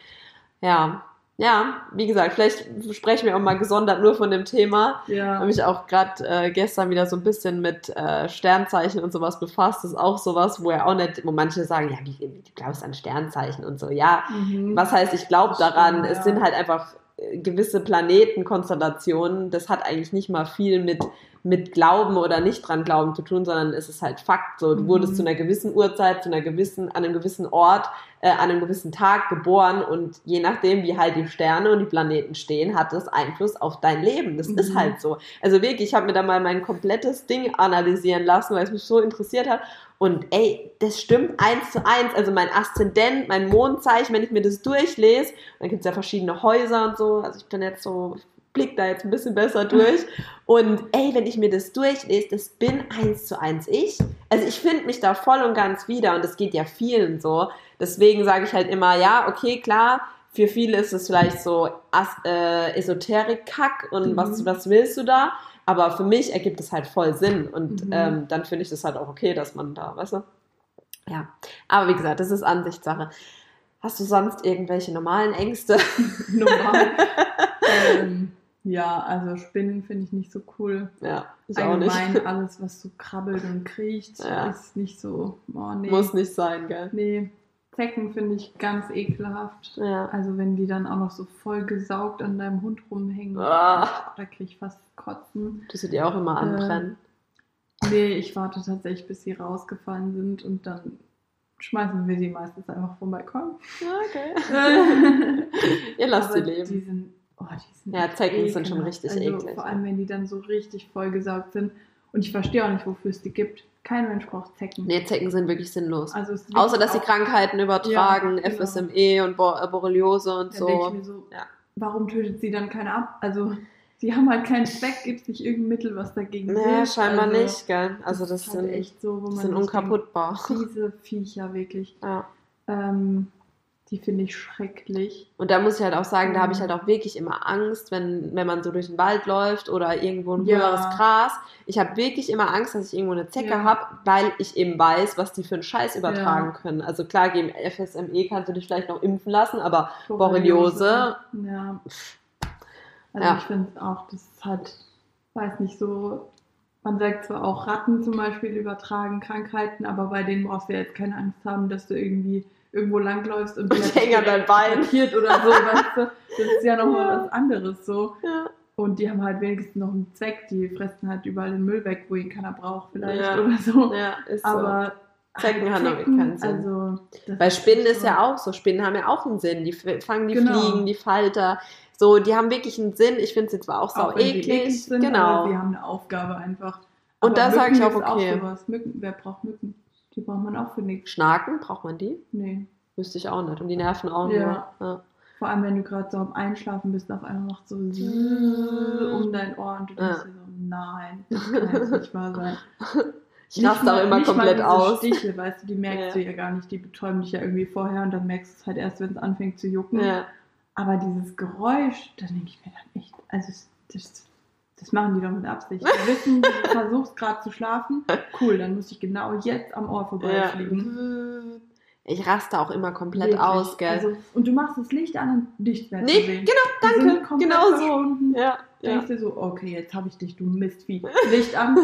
Ja. Ja, wie gesagt, vielleicht sprechen wir auch mal gesondert nur von dem Thema. Ich ja. habe mich auch gerade äh, gestern wieder so ein bisschen mit äh, Sternzeichen und sowas befasst. Das ist auch sowas, wo ja auch nicht, wo manche sagen, ja, wie, du glaubst an Sternzeichen und so. Ja, Mhm. was heißt, ich glaube daran? stimmt, Es ja. sind halt einfach gewisse Planetenkonstellationen, das hat eigentlich nicht mal viel mit, mit Glauben oder nicht dran Glauben zu tun, sondern es ist halt Fakt. So, du wurdest Mhm. zu einer gewissen Uhrzeit, zu einer gewissen, an einem gewissen Ort, äh, an einem gewissen Tag geboren und je nachdem, wie halt die Sterne und die Planeten stehen, hat das Einfluss auf dein Leben. Das ist Mhm. halt so. Also wirklich, ich habe mir da mal mein komplettes Ding analysieren lassen, weil es mich so interessiert hat. Und ey, das stimmt eins zu eins. Also mein Aszendent, mein Mondzeichen, wenn ich mir das durchlese, dann gibt es ja verschiedene Häuser und so. Also ich bin jetzt so, blick da jetzt ein bisschen besser [LAUGHS] durch. Und ey, wenn ich mir das durchlese, das bin eins zu eins ich. Also ich finde mich da voll und ganz wieder und das geht ja vielen so. Deswegen sage ich halt immer, ja, okay, klar, für viele ist es vielleicht so äh, Esoterik-Kack und Mhm. was, was willst du da? Aber für mich ergibt es halt voll Sinn und Mhm. ähm, dann finde ich das halt auch okay, dass man da, weißt du? Ja, aber wie gesagt, das ist Ansichtssache. Hast du sonst irgendwelche normalen Ängste? [LAUGHS] Normal. [LAUGHS] ähm, ja, also Spinnen finde ich nicht so cool. ja, ich auch nicht. Allgemein [LAUGHS] alles, was so krabbelt und kriecht, Ja. ist nicht so. Oh, nee. Muss nicht sein, gell? Nee. Zecken finde ich ganz ekelhaft. Ja. Also wenn die dann auch noch so voll gesaugt an deinem Hund rumhängen, Ah. da kriege ich fast Kotzen. Tust du die auch immer anbrennen? Nee, ich warte tatsächlich, bis sie rausgefallen sind und dann schmeißen wir sie meistens einfach vom Balkon. Ja, okay. [LAUGHS] Ihr lasst sie leben. Die sind, oh, die sind Ja, Zecken sind schon ekelhaft. richtig also, eklig, Vor ja. allem, wenn die dann so richtig vollgesaugt sind. Und ich verstehe auch nicht, wofür es die gibt. Kein Mensch braucht Zecken. Nee, Zecken sind wirklich sinnlos. Also Außer, dass sie Krankheiten übertragen, Ja, genau. FSME und Bo äh, Borreliose und Da denke ich so. mir so, Ja. warum tötet sie dann keine ab? Also, sie haben halt keinen Zweck, gibt es nicht irgendein Mittel, was dagegen Nee, hilft. scheinbar also, nicht, gell? Also das, ist halt sind, echt so, wo das man sind unkaputtbar. denkt, Diese Viecher wirklich, Ja. ähm, die finde ich schrecklich. Und da muss ich halt auch sagen, da habe ich Mhm. halt auch wirklich immer Angst, wenn, wenn man so durch den Wald läuft oder irgendwo ein Ja. höheres Gras. Ich habe wirklich immer Angst, dass ich irgendwo eine Zecke Ja. habe, weil ich eben weiß, was die für einen Scheiß übertragen Ja. können. Also klar, gegen FSME kannst du dich vielleicht noch impfen lassen, aber Borreliose. Ja. Also ich finde auch, das hat, weiß nicht so, man sagt zwar auch Ratten zum Beispiel übertragen Krankheiten, aber bei denen brauchst du ja jetzt keine Angst haben, dass du irgendwie irgendwo langläufst und Und die hänge an deinem Bein. oder so, [LAUGHS] weißt du? Das ist ja nochmal Ja. was anderes so. ja. Und die haben halt wenigstens noch einen Zweck, die fressen halt überall den Müll weg, wo ihn keiner braucht vielleicht Ja. oder so. ja, ist so. Aber Zecken haben damit keinen Sinn. Also, Bei Spinnen ist so- ja auch so. Spinnen haben ja auch einen Sinn. Die fangen die Genau. Fliegen, die Falter. So, die haben wirklich einen Sinn. Ich finde sie zwar auch sau auch die eklig sind, genau. sie haben eine Aufgabe einfach. Und da sag ich auch, okay. sowas. Mücken, wer braucht Mücken? Die braucht man auch für nichts. Schnaken, braucht man die? Nee. Wüsste ich auch nicht. Und die nerven auch Ja. nur. Ja. Vor allem, wenn du gerade so am Einschlafen bist, auf einmal macht so um dein Ohr und du denkst Ja. dir so, nein, das kann jetzt nicht wahr sein. [LAUGHS] [LAUGHS] Ich raste auch immer nicht komplett aus. Stiche, weißt du, die merkst Ja. du ja gar nicht, die betäuben dich ja irgendwie vorher und dann merkst du es halt erst, wenn es anfängt zu jucken. Ja. Aber dieses Geräusch, da denke ich mir dann echt, also das, das, das machen die doch mit Absicht. Die wissen, du [LAUGHS] versuchst gerade zu schlafen, cool, dann muss ich genau jetzt am Ohr vorbeifliegen. Ich raste auch immer komplett Wirklich. aus, gell? Also, und du machst das Licht an und nichts mehr zu nee, sehen. genau, danke. Genau so. Ja, ja. Denkst dir so, okay, jetzt habe ich dich, du Mistvieh. [LAUGHS] Licht an.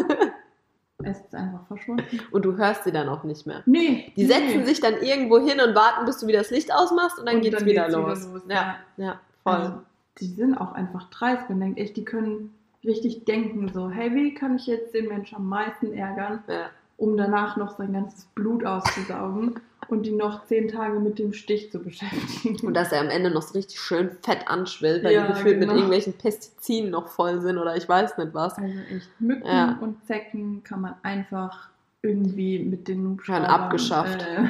[LAUGHS] es ist einfach verschwunden. Und du hörst sie dann auch nicht mehr. Nee. Die nee. setzen sich dann irgendwo hin und warten, bis du wieder das Licht ausmachst und dann Und geht's dann wieder, geht's wieder los. los, Ja, ja, voll. Also, die sind auch einfach dreist. Man denkt echt, die können richtig denken, so, hey, wie kann ich jetzt den Menschen am meisten ärgern, ja. um danach noch sein ganzes Blut auszusaugen und die noch zehn Tage mit dem Stich zu beschäftigen. Und dass er am Ende noch so richtig schön fett anschwillt, weil Ja, die gefühlt genau. mit irgendwelchen Pestiziden noch voll sind oder ich weiß nicht was. Also echt, Mücken Ja. und Zecken kann man einfach irgendwie mit den Hubschraubern... abgeschafft. Äh,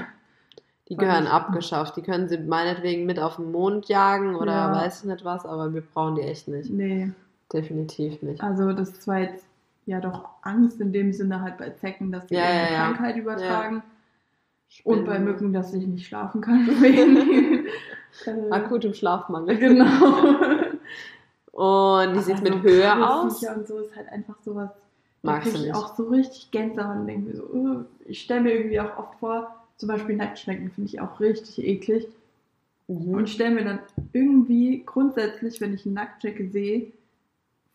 Die gehören abgeschafft. Die können sie meinetwegen mit auf den Mond jagen oder Ja. weiß ich nicht was, aber wir brauchen die echt nicht. nee, Definitiv nicht. also das zwar jetzt ja doch Angst in dem Sinne halt bei Zecken, dass sie Ja, eine ja, ja. Krankheit übertragen. Und bei Mücken, dass ich nicht schlafen kann. [LAUGHS] äh, Akutem Schlafmangel. Genau. Und wie sieht es Aber mit Höhe aus? Und so ist halt einfach sowas. Magst du nicht? auch so richtig Gänsehaut und denke mir so, uh, ich stelle mir irgendwie auch oft vor, zum Beispiel Nacktschnecken finde ich auch richtig eklig. Mhm. Und stelle mir dann irgendwie grundsätzlich, wenn ich eine Nacktschnecke sehe,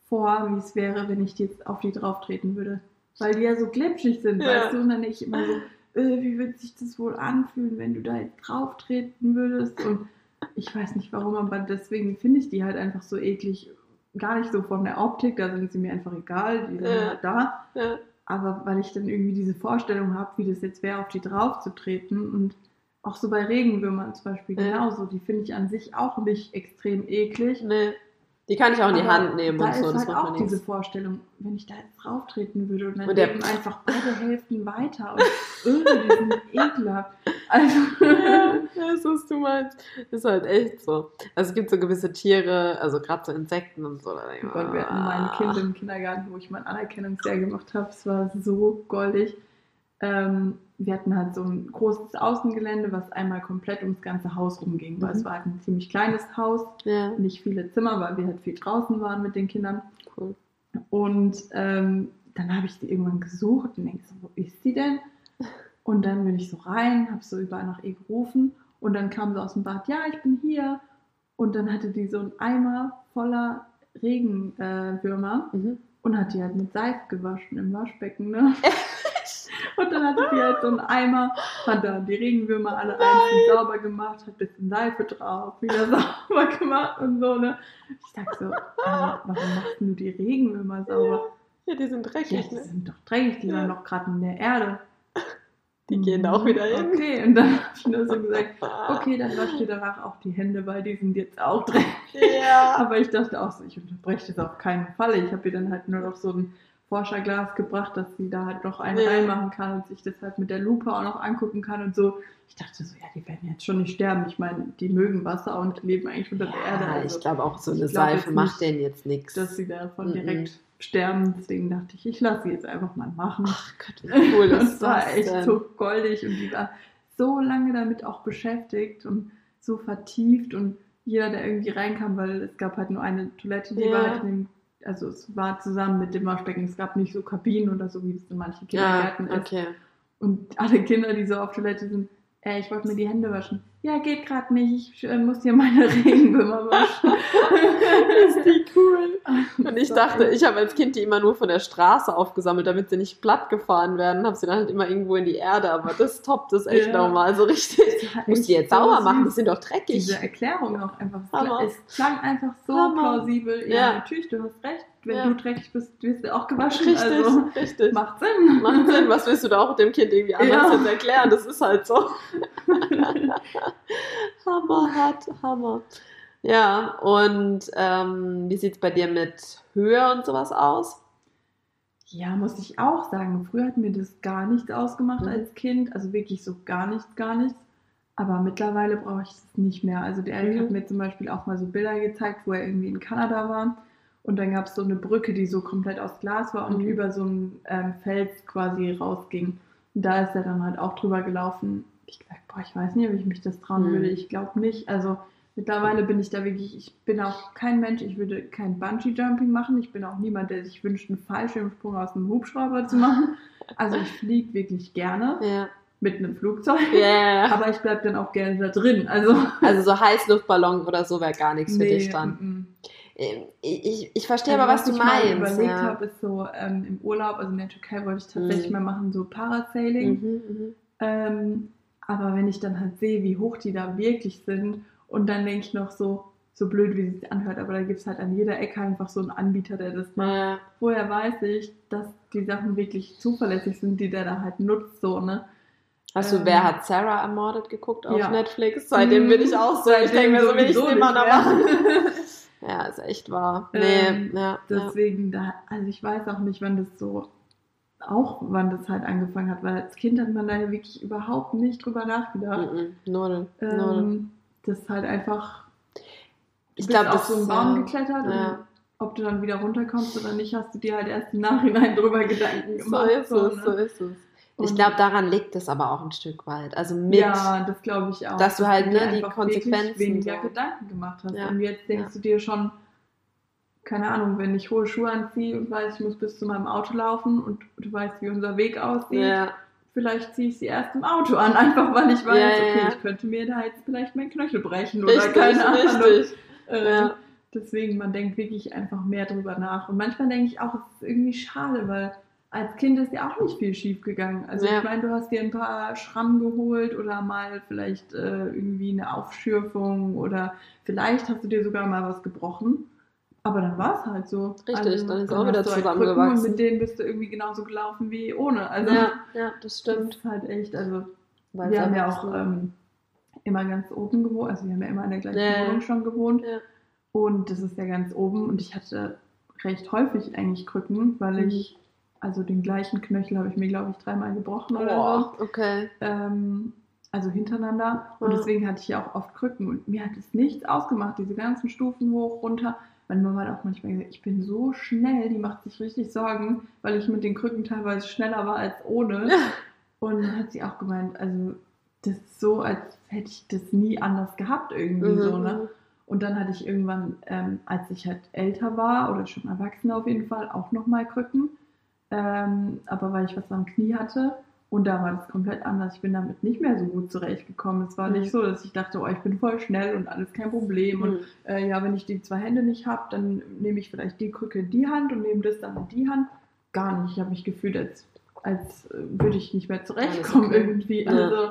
vor, wie es wäre, wenn ich jetzt auf die drauf treten würde. Weil die ja so glitschig sind, Ja. weißt du? Und dann ich immer so, äh, wie würde sich das wohl anfühlen, wenn du da jetzt drauf treten würdest? Und ich weiß nicht warum, aber deswegen finde ich die halt einfach so eklig. Gar nicht so von der Optik, da sind sie mir einfach egal, die sind Ja. halt da. Ja. Aber weil ich dann irgendwie diese Vorstellung habe, wie das jetzt wäre, auf die draufzutreten und auch so bei Regenwürmern zum Beispiel genauso, die finde ich an sich auch nicht extrem eklig. Nee. Die kann ich auch in die Aber Hand nehmen da und so, ist das halt auch diese. Vorstellung, wenn ich da jetzt drauftreten würde und dann Und leben einfach beide Hälften weiter und öh, die sind ekelhaft. Also, [LAUGHS] Ja, das, was du meinst, ist halt echt so. Also es gibt so gewisse Tiere, also gerade so Insekten und so. Da Oh Gott, wir hatten mal ein ah. Kind im Kindergarten, wo ich mein Anerkennungsjahr gemacht habe. Es war so goldig. Ähm, wir hatten halt so ein großes Außengelände, was einmal komplett ums ganze Haus rumging. Weil Mhm. es war halt ein ziemlich kleines Haus, Ja, nicht viele Zimmer, weil wir halt viel draußen waren mit den Kindern. cool. Und ähm, dann habe ich sie irgendwann gesucht und denke so, wo ist sie denn? Und dann bin ich so rein, habe so überall nach ihr gerufen und dann kam sie aus dem Bad, ja, ich bin hier. Und dann hatte die so einen Eimer voller Regenwürmer äh, Mhm. und hat die halt mit Seife gewaschen im Waschbecken, ne? [LAUGHS] Und dann hatte die halt so einen Eimer, hat da die Regenwürmer alle einzeln sauber gemacht, hat ein bisschen Seife drauf, wieder [LAUGHS] sauber gemacht und so, ne? Ich sag so, äh, warum machst du die Regenwürmer sauber? Ja, die sind Ja, dreckig, die ne? sind doch dreckig, die Ja. waren doch gerade in der Erde. Die gehen Mhm, da auch wieder hin. Okay, und dann habe ich nur so gesagt, [LAUGHS] okay, dann wascht ihr danach auch die Hände, weil die sind jetzt auch dreckig. Ja. [LAUGHS] Aber ich dachte auch so, ich unterbreche das auf keinen Fall. Ich habe ihr dann halt nur noch so ein Forscherglas gebracht, dass sie da halt noch einen Ja. reinmachen kann und sich das halt mit der Lupe auch noch angucken kann und so. Ich dachte so, ja, die werden jetzt schon nicht sterben. Ich meine, die mögen Wasser und leben eigentlich unter der Erde. Ja, Also, ich glaube auch so eine Seife macht nicht, denen jetzt nichts. dass sie davon Mhm. direkt sterben. Deswegen dachte ich, ich lasse sie jetzt einfach mal machen. Ach Gott, wie [LAUGHS] cool ist es war das echt denn? so goldig und die war so lange damit auch beschäftigt und so vertieft und jeder, der irgendwie reinkam, weil es gab halt nur eine Toilette, die Ja. war halt in dem, also es war zusammen mit dem Waschbecken, es gab nicht so Kabinen oder so, wie es in manchen Kindergärten ist. okay. Und alle Kinder, die so auf Toilette sind, äh, ich wollte mir die Hände waschen. Ja, geht gerade nicht, ich äh, muss hier meine [LAUGHS] Regenwürmer waschen. [LAUGHS] ist die cool. Und ich So. dachte, ich habe als Kind die immer nur von der Straße aufgesammelt, damit sie nicht platt gefahren werden. Habe sie dann halt immer irgendwo in die Erde. Aber das toppt das echt Ja. nochmal so richtig. Ich muss die jetzt sauber machen, die sind doch dreckig. diese Erklärung auch einfach. Hammer. Es klang einfach so Hammer. plausibel. Ja, Ja. natürlich, du hast recht. Wenn Ja. du dreckig bist, wirst du auch gewaschen. Richtig, Also richtig. macht Sinn. Macht Sinn, was willst du da auch dem Kind irgendwie anders jetzt erklären? Das ist halt so. [LAUGHS] [LAUGHS] Hammerhart, Hammer. Ja, und ähm, wie sieht es bei dir mit Höhe und sowas aus? Ja, muss ich auch sagen. Früher hat mir das gar nichts ausgemacht Mhm. als Kind. Also wirklich so gar nichts, gar nichts. Aber mittlerweile brauche ich es nicht mehr. Also der Erik Mhm. hat mir zum Beispiel auch mal so Bilder gezeigt, wo er irgendwie in Kanada war. Und dann gab es so eine Brücke, die so komplett aus Glas war und Mhm. über so ein ähm, Fels quasi rausging. Und da ist er dann halt auch drüber gelaufen. Ich gesagt, boah, ich weiß nicht, ob ich mich das trauen Mhm. würde. Ich glaube nicht. Also mittlerweile bin ich da wirklich, ich bin auch kein Mensch, ich würde kein Bungee-Jumping machen. Ich bin auch niemand, der sich wünscht, einen Fallschirmsprung aus einem Hubschrauber zu machen. Also ich fliege wirklich gerne Ja. mit einem Flugzeug. Ja. Aber ich bleibe dann auch gerne da drin. Also Also so Heißluftballon oder so wäre gar nichts für dich dann. mm, mm. Ähm, Ich, ich, ich verstehe Also, aber, was, du ich meinst. überlegt ja. habe, ist so ähm, im Urlaub, also in der Türkei wollte ich tatsächlich Mhm. mal machen, so Parasailing. Mhm, mhm. Ähm, aber wenn ich dann halt sehe, wie hoch die da wirklich sind und dann denke ich noch so, so blöd, wie es sich anhört, aber da gibt es halt an jeder Ecke einfach so einen Anbieter, der das macht. Ja. Woher weiß ich, dass die Sachen wirklich zuverlässig sind, die der da halt nutzt, so, ne? Hast du Ähm, Wer hat Sarah ermordet geguckt auf ja. Netflix? Seitdem bin ich auch so. Ich denke mir so, will ich es immer noch machen. [LAUGHS] Ja, ist echt wahr. Nee, Ähm, ja. ja. Deswegen, da, also ich weiß auch nicht, wann das so, auch wann das halt angefangen hat, weil als Kind hat man da ja wirklich überhaupt nicht drüber nachgedacht. Null. Null. Ähm, das ist halt einfach, du Ich glaube, auf so einen Baum ja. geklettert Ja. und ob du dann wieder runterkommst oder nicht, hast du dir halt erst im Nachhinein drüber Gedanken So gemacht. ist es, ne? so ist es. Ich Und- glaube, daran liegt es aber auch ein Stück weit. Also mit. Ja, das glaube ich auch. dass du halt, ne, die Konsequenzen weniger so- Gedanken gemacht hast. Ja. Und jetzt denkst Ja. du dir schon, keine Ahnung, wenn ich hohe Schuhe anziehe und weiß, ich muss bis zu meinem Auto laufen und du weißt, wie unser Weg aussieht, ja. vielleicht ziehe ich sie erst im Auto an, [LAUGHS] einfach weil ich weiß, Ja, okay, ja. ich könnte mir da jetzt vielleicht meinen Knöchel brechen Richtig, oder keine Ahnung. richtig. Äh. Deswegen, man denkt wirklich einfach mehr drüber nach. Und manchmal denke ich auch, es ist irgendwie schade, weil als Kind ist ja auch nicht viel schief gegangen. Also ich meine, du hast dir ein paar Schrammen geholt oder mal vielleicht äh, irgendwie eine Aufschürfung oder vielleicht hast du dir sogar mal was gebrochen. Aber dann war es halt so. Richtig, dann ist auch wieder halt zusammengewachsen. Und mit denen bist du irgendwie genauso gelaufen wie ohne. Also ja, ja, das das stimmt. ist halt echt, also Weil wir haben ja auch ähm, immer ganz oben gewohnt, also wir haben ja immer in der gleichen Ja. Wohnung schon gewohnt. Ja. Und das ist ja ganz oben und ich hatte recht häufig eigentlich Krücken, weil Mhm. ich, also den gleichen Knöchel habe ich mir, glaube ich, dreimal gebrochen oder so. Okay. Ähm, also hintereinander. Und deswegen hatte ich ja auch oft Krücken. Und mir hat es nichts ausgemacht, diese ganzen Stufen hoch, runter. Meine Mama hat auch manchmal gesagt, ich bin so schnell, die macht sich richtig Sorgen, weil ich mit den Krücken teilweise schneller war als ohne. Und dann hat sie auch gemeint, also das ist so, als hätte ich das nie anders gehabt irgendwie Mhm. so, ne? Und dann hatte ich irgendwann, ähm, als ich halt älter war oder schon erwachsen auf jeden Fall, auch nochmal Krücken. Ähm, aber weil ich was am Knie hatte. Und da war das komplett anders. Ich bin damit nicht mehr so gut zurechtgekommen. Es war Mhm. nicht so, dass ich dachte, oh, ich bin voll schnell und alles kein Problem. Und Mhm. äh, ja, wenn ich die zwei Hände nicht habe, dann nehme ich vielleicht die Krücke in die Hand und nehme das dann in die Hand. Gar nicht. Ich habe mich gefühlt, als, als äh, würde ich nicht mehr zurechtkommen okay. irgendwie. Ja. Also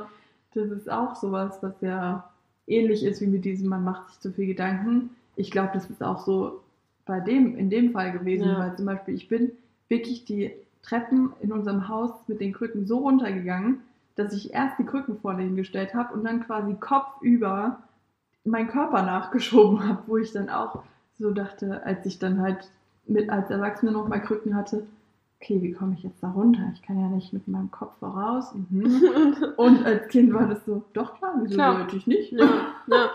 das ist auch sowas, was ja ähnlich ist wie mit diesem, man macht sich zu viel Gedanken. Ich glaube, das ist auch so bei dem, in dem Fall gewesen, Ja. weil zum Beispiel ich bin wirklich die Treppen in unserem Haus mit den Krücken so runtergegangen, dass ich erst die Krücken vorne hingestellt habe und dann quasi kopfüber meinen Körper nachgeschoben habe, wo ich dann auch so dachte, als ich dann halt mit als Erwachsene noch mal Krücken hatte, okay, wie komme ich jetzt da runter? Ich kann ja nicht mit meinem Kopf voraus. Mhm. [LAUGHS] Und als Kind war das so, doch klar, wieso Klar. sollte ich nicht? Ja, ja.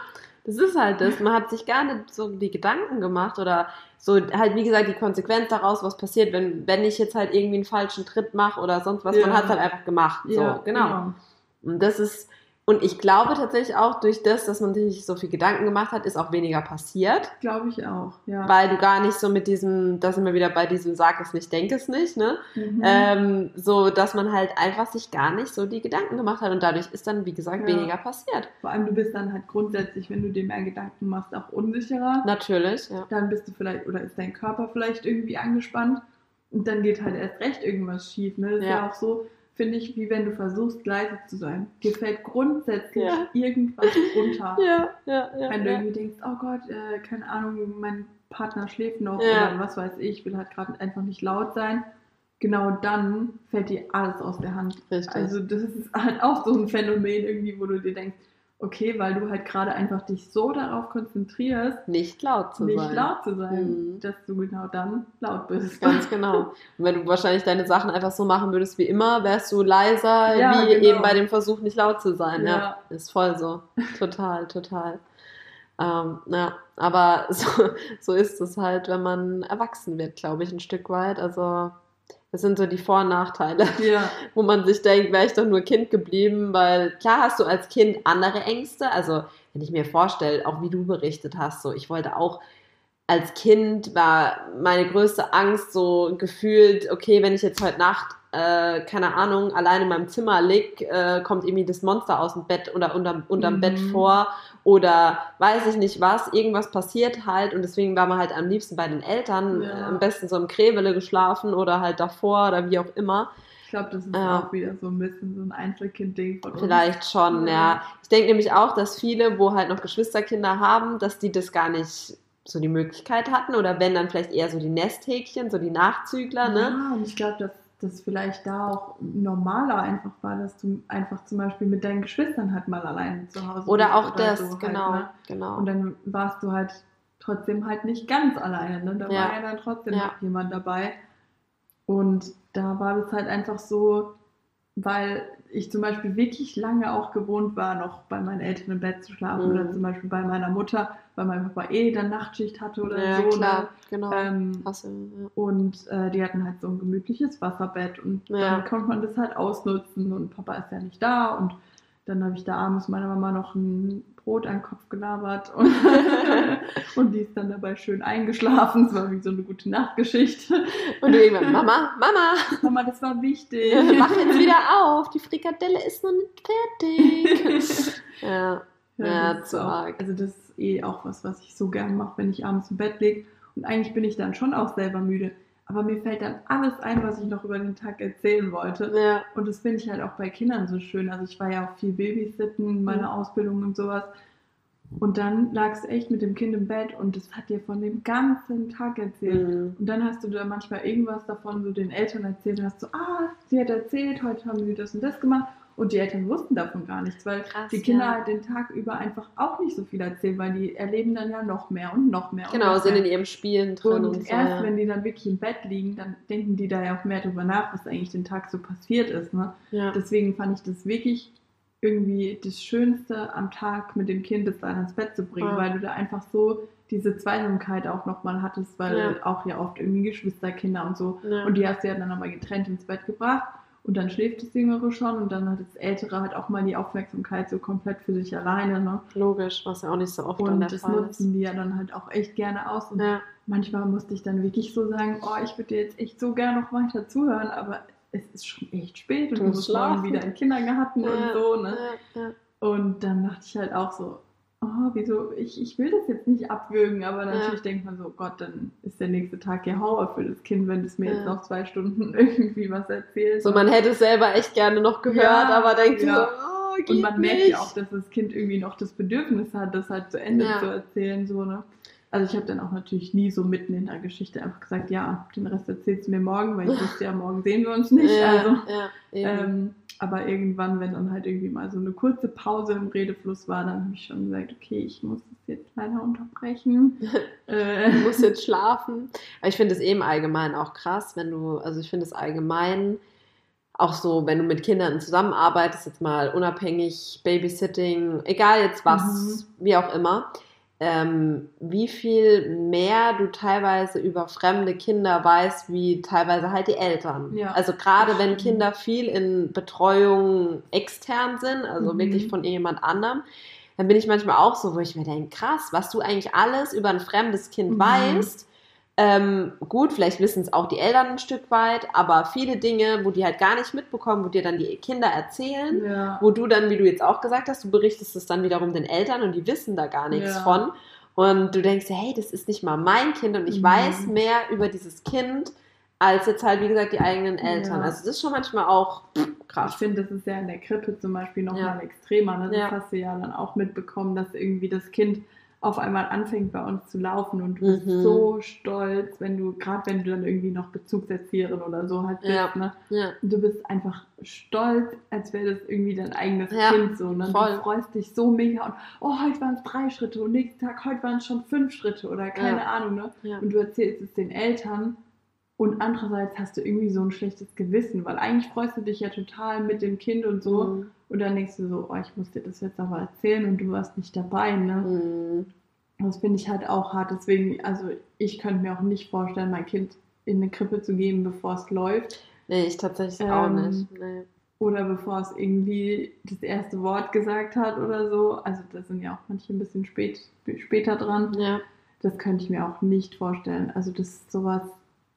Das ist halt das. Man hat sich gar nicht so die Gedanken gemacht oder so halt, wie gesagt, die Konsequenz daraus, was passiert, wenn, wenn ich jetzt halt irgendwie einen falschen Tritt mache oder sonst was. Man Ja. hat es halt einfach gemacht. Ja, so, genau. Und das ist, und ich glaube tatsächlich auch durch das, dass man sich so viel Gedanken gemacht hat, ist auch weniger passiert. Glaube ich auch, ja. Weil du gar nicht so mit diesem, da sind wir wieder bei diesem Sag es nicht, denk es nicht, ne? Mhm. Ähm, so, dass man halt einfach sich gar nicht so die Gedanken gemacht hat und dadurch ist dann, wie gesagt, Ja. weniger passiert. Vor allem, du bist dann halt grundsätzlich, wenn du dir mehr Gedanken machst, auch unsicherer. Natürlich, ja. Dann bist du vielleicht, oder ist dein Körper vielleicht irgendwie angespannt. Und dann geht halt erst recht irgendwas schief. Ne? Das ist Ja. ja auch so, finde ich, wie wenn du versuchst, leise zu sein. Dir fällt grundsätzlich Ja. irgendwas runter. [LAUGHS] Ja, ja, ja. Wenn du ja. irgendwie denkst, oh Gott, äh, keine Ahnung, mein Partner schläft noch Ja. oder was weiß ich, will halt gerade einfach nicht laut sein. Genau dann fällt dir alles aus der Hand. Richtig. Also das ist halt auch so ein Phänomen irgendwie, wo du dir denkst, okay, weil du halt gerade einfach dich so darauf konzentrierst, nicht laut zu nicht sein. laut zu sein, Mhm. dass du genau dann laut bist. Ganz genau. Und wenn du wahrscheinlich deine Sachen einfach so machen würdest wie immer, wärst du leiser, Ja, wie genau. eben bei dem Versuch, nicht laut zu sein. Ja, Ja. ist voll so. Total, total. Ähm, ja, aber [LAUGHS] so, so ist es halt, wenn man erwachsen wird, glaube ich, ein Stück weit. Also, das sind so die Vor- und Nachteile. [LAUGHS] Ja, wo man sich denkt, wäre ich doch nur Kind geblieben, weil klar hast du als Kind andere Ängste. Also, wenn ich mir vorstelle, auch wie du berichtet hast, so ich wollte auch als Kind war meine größte Angst so gefühlt, okay, wenn ich jetzt heute Nacht, äh, keine Ahnung, allein in meinem Zimmer lieg, äh, kommt irgendwie das Monster aus dem Bett oder unterm, unterm Mhm. Bett vor oder weiß ich nicht was, irgendwas passiert halt und deswegen war man halt am liebsten bei den Eltern, Ja. äh, am besten so im Kräwele geschlafen oder halt davor oder wie auch immer. ich glaube, das ist Ja. auch wieder so ein bisschen so ein Einzelkind-Ding von uns. Vielleicht schon, ja. Ja. Ich denke nämlich auch, dass viele, wo halt noch Geschwisterkinder haben, dass die das gar nicht so die Möglichkeit hatten oder wenn dann vielleicht eher so die Nesthäkchen, so die Nachzügler, ne? Ja, und ich glaube, dass das vielleicht da auch normaler einfach war, dass du einfach zum Beispiel mit deinen Geschwistern halt mal alleine zu Hause Oder auch das, so halt, genau, ne? genau. Und dann warst du halt trotzdem halt nicht ganz alleine. Ne? Da Ja. war ja dann trotzdem Ja. noch jemand dabei. Und da war das halt einfach so, weil ich zum Beispiel wirklich lange auch gewohnt war, noch bei meinen Eltern im Bett zu schlafen Mhm. oder zum Beispiel bei meiner Mutter, weil mein Papa eh dann Nachtschicht hatte oder ja, so. klar, Ne? genau. Ähm, du, ja. und äh, die hatten halt so ein gemütliches Wasserbett und Ja. dann konnte man das halt ausnutzen und Papa ist ja nicht da und dann habe ich da abends meiner Mama noch ein Brot an den Kopf gelabert und, [LAUGHS] und die ist dann dabei schön eingeschlafen. Es war wie so eine gute Nachtgeschichte. Und irgendwann, Mama, Mama, Mama, das war wichtig. mach jetzt wieder auf, die Frikadelle ist noch nicht fertig. [LAUGHS] ja, Ja, das zu auch, arg. also das ist eh auch was, was ich so gern mache, wenn ich abends im Bett liege. Und eigentlich bin ich dann schon auch selber müde. aber mir fällt dann alles ein, was ich noch über den Tag erzählen wollte. Ja. Und das finde ich halt auch bei Kindern so schön. Also ich war ja auch viel Babysitten, meine Mhm. Ausbildung und sowas. Und dann lagst du echt mit dem Kind im Bett und das hat dir von dem ganzen Tag erzählt. Mhm. Und dann hast du da manchmal irgendwas davon so den Eltern erzählt und hast so, ah, sie hat erzählt, heute haben sie das und das gemacht. Und die Eltern wussten davon gar nichts, weil Krass, die Kinder ja. halt den Tag über einfach auch nicht so viel erzählen, weil die erleben dann ja noch mehr und noch mehr. Genau, noch sind mehr. in ihrem Spielen drin Und, und, so. erst ja. wenn die dann wirklich im Bett liegen, dann denken die da ja auch mehr drüber nach, was eigentlich den Tag so passiert ist. Ne? ja. Deswegen fand ich das wirklich irgendwie das Schönste am Tag mit dem Kind, das dann ins Bett zu bringen, Ja. weil du da einfach so diese Zweisamkeit auch nochmal hattest, weil Ja. auch ja oft irgendwie Geschwisterkinder und so. Ja. Und die hast du ja dann nochmal getrennt ins Bett gebracht. Und dann schläft das Jüngere schon und dann hat das Ältere halt auch mal die Aufmerksamkeit so komplett für sich alleine. Ne? Logisch, was ja auch nicht so oft Und der das Fall ist. nutzen die ja dann halt auch echt gerne aus. Und Ja. manchmal musste ich dann wirklich so sagen, oh, ich würde dir jetzt echt so gerne noch weiter zuhören, aber es ist schon echt spät und Du musst morgen wieder in den Kindergarten und Ja, so. Ne? ja. Und dann dachte ich halt auch so, oh, wieso, ich, ich will das jetzt nicht abwürgen, aber natürlich Ja. denkt man so, Gott, dann ist der nächste Tag ja Horror für das Kind, wenn es mir Ja. jetzt noch zwei Stunden [LAUGHS] irgendwie was erzählt. So, man hätte es selber echt gerne noch gehört, Ja, aber denkt so, oh, geht und man merkt nicht. ja auch, dass das Kind irgendwie noch das Bedürfnis hat, das halt zu Ende zu erzählen. So, ne? Also ich habe dann auch natürlich nie so mitten in der Geschichte einfach gesagt, ja, den Rest erzählst du mir morgen, weil ich [LAUGHS] wusste ja, morgen sehen wir uns nicht. ja, Also, ähm, aber irgendwann, wenn dann halt irgendwie mal so eine kurze Pause im Redefluss war, dann habe ich schon gesagt, okay, ich muss das jetzt leider unterbrechen. [LAUGHS] äh, Du musst jetzt schlafen. Aber ich finde es eben allgemein auch krass, wenn du, also ich finde es allgemein auch so, wenn du mit Kindern zusammenarbeitest, jetzt mal unabhängig, Babysitting, egal jetzt was, wie auch immer, ähm, wie viel mehr du teilweise über fremde Kinder weißt, wie teilweise halt die Eltern. Ja, also gerade wenn. Kinder viel in Betreuung extern sind, also Mhm. wirklich von jemand anderem, dann bin ich manchmal auch so, wo ich mir denke, krass, was du eigentlich alles über ein fremdes Kind Mhm. weißt. Ähm, gut, vielleicht wissen es auch die Eltern ein Stück weit, aber viele Dinge, wo die halt gar nicht mitbekommen, wo dir dann die Kinder erzählen, ja. wo du dann, wie du jetzt auch gesagt hast, du berichtest es dann wiederum den Eltern und die wissen da gar nichts Ja. von. Und du denkst, hey, das ist nicht mal mein Kind und ich Mhm. weiß mehr über dieses Kind als jetzt halt, wie gesagt, die eigenen Eltern. Ja. Also das ist schon manchmal auch pff, Ich krass. finde, das ist ja in der Krippe zum Beispiel noch Ja. mal extremer. Ne? Das Ja. hast du ja dann auch mitbekommen, dass irgendwie das Kind auf einmal anfängt bei uns zu laufen und du bist Mhm. so stolz, wenn du, gerade wenn du dann irgendwie noch Bezugserzieherin oder so halt bist, Ja. ne? Ja, du bist einfach stolz, als wäre das irgendwie dein eigenes Ja, Kind so. Ne? voll. Du freust dich so mega und oh, heute waren es drei Schritte und nächsten Tag, heute waren es schon fünf Schritte oder keine. Ahnung, ne? Und du erzählst es den Eltern und andererseits hast du irgendwie so ein schlechtes Gewissen, weil eigentlich freust du dich ja total mit dem Kind und so. Mhm. Und dann denkst du so, oh, ich muss dir das jetzt aber erzählen und du warst nicht dabei. Ne? Mhm. Das finde ich halt auch hart. Deswegen, also ich könnte mir auch nicht vorstellen, mein Kind in eine Krippe zu geben, bevor es läuft. Nee, ich tatsächlich auch Ähm, nicht. Nee. Oder bevor es irgendwie das erste Wort gesagt hat oder so. Also da sind ja auch manche ein bisschen spät, später dran. Ja, Das könnte ich mir auch nicht vorstellen. Also das ist sowas,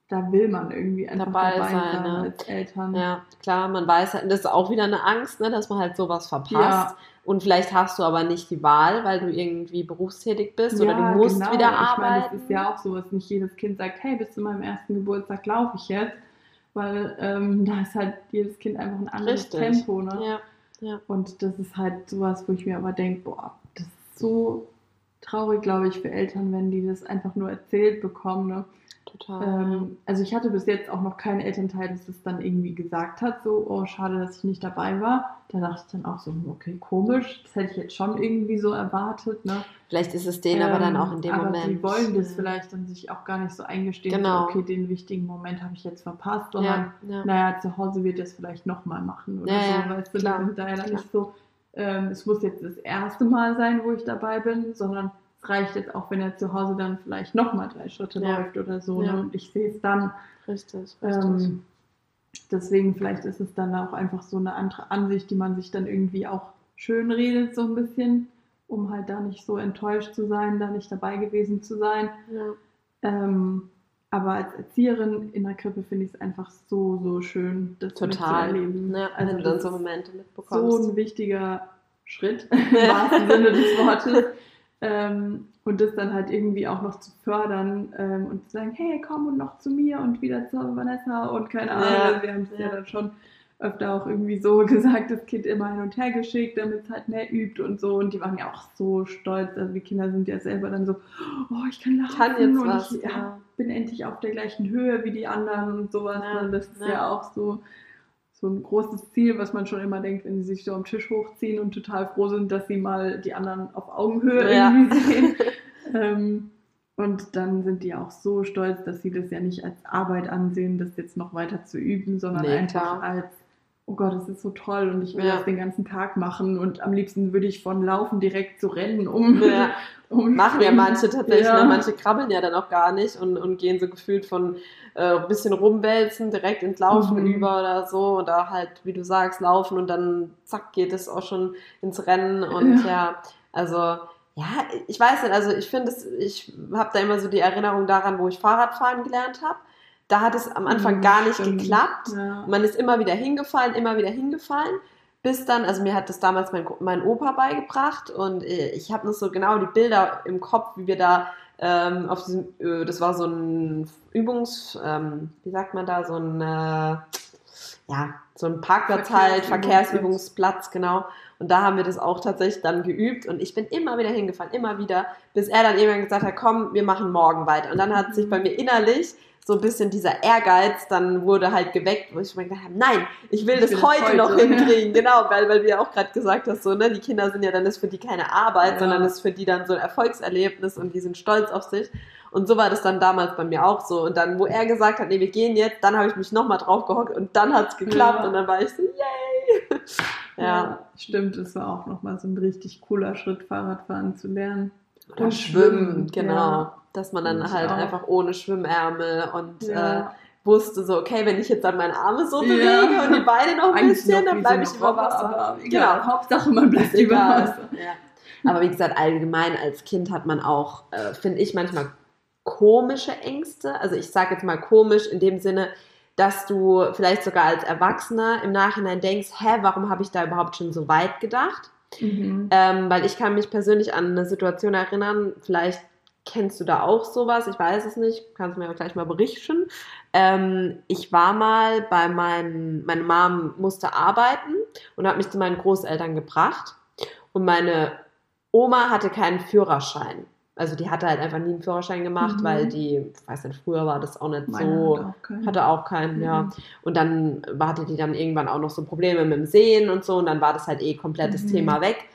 da will man irgendwie einfach Dabei dabei, sein, ne? als Eltern. ja, klar, man weiß halt, das ist auch wieder eine Angst, ne, dass man halt sowas verpasst. Ja. Und vielleicht hast du aber nicht die Wahl, weil du irgendwie berufstätig bist oder Ja, du musst genau. wieder Ich meine, arbeiten. das ist ja auch so, dass nicht jedes Kind sagt, hey, bis zu meinem ersten Geburtstag laufe ich jetzt. Weil ähm, [LAUGHS] da ist halt jedes Kind einfach ein anderes Richtig. Tempo. Ne? Ja, Und das ist halt sowas, wo ich mir aber denke, boah, das ist so traurig, glaube ich, für Eltern, wenn die das einfach nur erzählt bekommen. Ne? Total. Ähm, also ich hatte bis jetzt auch noch keinen Elternteil, das das dann irgendwie gesagt hat, so, oh, schade, dass ich nicht dabei war. Da dachte ich dann auch so, okay, komisch, das hätte ich jetzt schon irgendwie so erwartet. Ne? vielleicht ist es denen aber dann Ähm, auch in dem aber Moment. die wollen das ja. vielleicht dann sich auch gar nicht so eingestehen, Genau. so, okay, den wichtigen Moment habe ich jetzt verpasst, sondern Ja, ja. naja, zu Hause wird es vielleicht nochmal machen oder so, ja, weißt du, klar, die sind da klar. nicht so, ähm, es muss jetzt das erste Mal sein, wo ich dabei bin, sondern reicht jetzt auch, wenn er zu Hause dann vielleicht nochmal drei Schritte Ja. läuft oder so Ja. ne? und ich sehe es dann. Richtig, richtig. Ähm, deswegen vielleicht ist es dann auch einfach so eine andere Ansicht, die man sich dann irgendwie auch schön redet so ein bisschen, um halt da nicht so enttäuscht zu sein, da nicht dabei gewesen zu sein. ja. Ähm, aber als Erzieherin in der Krippe finde ich es einfach so, so schön, das Total. mitzuerleben. Ja, also wenn du dann das so Momente so mitbekommst. ein wichtiger Schritt [LAUGHS] im wahrsten Sinne des Wortes. Ähm, und das dann halt irgendwie auch noch zu fördern ähm, und zu sagen, hey, komm und noch zu mir und wieder zu Vanessa und keine Ahnung. Ja. Also wir haben es ja. Ja. dann schon öfter auch irgendwie so [LAUGHS] gesagt, das Kind immer hin und her geschickt, damit es halt mehr übt und so. Und die waren ja auch so stolz. Also die Kinder sind ja selber dann so, oh, ich kann laufen Kann jetzt und was, ich ja. bin endlich auf der gleichen Höhe wie die anderen und sowas. Und das ist ja. auch so so ein großes Ziel, was man schon immer denkt, wenn sie sich so am Tisch hochziehen und total froh sind, dass sie mal die anderen auf Augenhöhe Ja. irgendwie sehen. [LAUGHS] ähm, und dann sind die auch so stolz, dass sie das ja nicht als Arbeit ansehen, das jetzt noch weiter zu üben, sondern Nee, einfach klar. als, oh Gott, das ist so toll und ich will Ja. das den ganzen Tag machen und am liebsten würde ich von Laufen direkt zu Rennen um. Ja. [LAUGHS] um Machen ja manche tatsächlich, Ja. ne? manche krabbeln ja dann auch gar nicht und, und gehen so gefühlt von äh, ein bisschen rumwälzen direkt ins Laufen Mhm. über oder so oder halt, wie du sagst, laufen und dann zack geht es auch schon ins Rennen und Ja. ja, also ja, ich weiß nicht, also ich finde es, ich habe da immer so die Erinnerung daran, wo ich Fahrradfahren gelernt habe. Da hat es am Anfang Mhm, gar nicht stimmt. geklappt. Ja. Man ist immer wieder hingefallen, immer wieder hingefallen, bis dann, also mir hat das damals mein, mein Opa beigebracht und äh, ich habe noch so genau die Bilder im Kopf, wie wir da ähm, auf diesem, äh, das war so ein Übungs, ähm, wie sagt man da, so ein, äh, ja, so ein Parkplatz halt, Verkehrsübungsplatz. Genau. Und da haben wir das auch tatsächlich dann geübt und ich bin immer wieder hingefallen, immer wieder, bis er dann irgendwann gesagt hat, komm, wir machen morgen weiter. Und dann hat sich bei mir innerlich so ein bisschen dieser Ehrgeiz dann wurde halt geweckt, wo ich mir gedacht habe, nein, ich will Ich das will heute, heute. noch [LAUGHS] hinkriegen, genau, weil, weil du ja auch gerade gesagt hast, so, ne, die Kinder sind ja dann ist für die keine Arbeit, Ja. sondern ist für die dann so ein Erfolgserlebnis und die sind stolz auf sich. Und so war das dann damals bei mir auch so. Und dann, wo er gesagt hat, nee, wir gehen jetzt, dann habe ich mich nochmal drauf gehockt und dann hat es geklappt Ja. und dann war ich so, yay! [LAUGHS] ja. stimmt, das war auch nochmal so ein richtig cooler Schritt, Fahrradfahren zu lernen. Oder Und schwimmen, schwimmen, genau. Dass man dann Ich halt auch. einfach ohne Schwimmärmel und äh, Ja. wusste so, okay, wenn ich jetzt dann meine Arme so Ja. bewege und die Beine noch ein Eigentlich bisschen, noch dann bleibe ich über Wasser. Aber Genau. Hauptsache man bleibt über. Wasser. Ja. Aber wie gesagt, allgemein als Kind hat man auch, äh, finde ich, manchmal komische Ängste. Also ich sage jetzt mal komisch in dem Sinne, dass du vielleicht sogar als Erwachsener im Nachhinein denkst, hä, warum habe ich da überhaupt schon so weit gedacht? Mhm. Ähm, weil ich kann mich persönlich an eine Situation erinnern, vielleicht kennst du da auch sowas, ich weiß es nicht, kannst du mir ja gleich mal berichten. Ähm, ich war mal bei meinen, meine Mom musste arbeiten und hat mich zu meinen Großeltern gebracht und meine Oma hatte keinen Führerschein. Also die hatte halt einfach nie einen Führerschein gemacht, Mhm. weil die, ich weiß nicht, früher war das auch nicht Meine so, hat auch keinen. hatte auch keinen, ja. Mhm. Und dann hatte die dann irgendwann auch noch so Probleme mit dem Sehen und so und dann war das halt eh komplettes Mhm. Thema weg.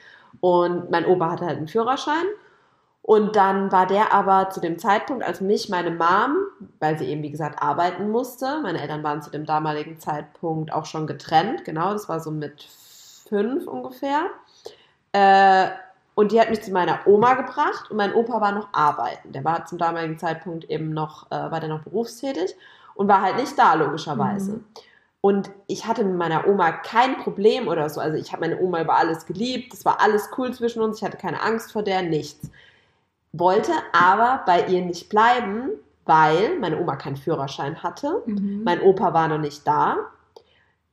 Und mein Opa hatte halt einen Führerschein. Und dann war der aber zu dem Zeitpunkt, als mich meine Mom, weil sie eben wie gesagt arbeiten musste, meine Eltern waren zu dem damaligen Zeitpunkt auch schon getrennt, genau, das war so mit fünf ungefähr. Äh, und die hat mich zu meiner Oma gebracht und mein Opa war noch arbeiten. Der war zum damaligen Zeitpunkt eben noch, äh, war der noch berufstätig und war halt nicht da, logischerweise. Mhm. Und ich hatte mit meiner Oma kein Problem oder so. Also ich habe meine Oma über alles geliebt. Es war alles cool zwischen uns. Ich hatte keine Angst vor der, nichts. Wollte aber bei ihr nicht bleiben, weil meine Oma keinen Führerschein hatte. Mhm. Mein Opa war noch nicht da.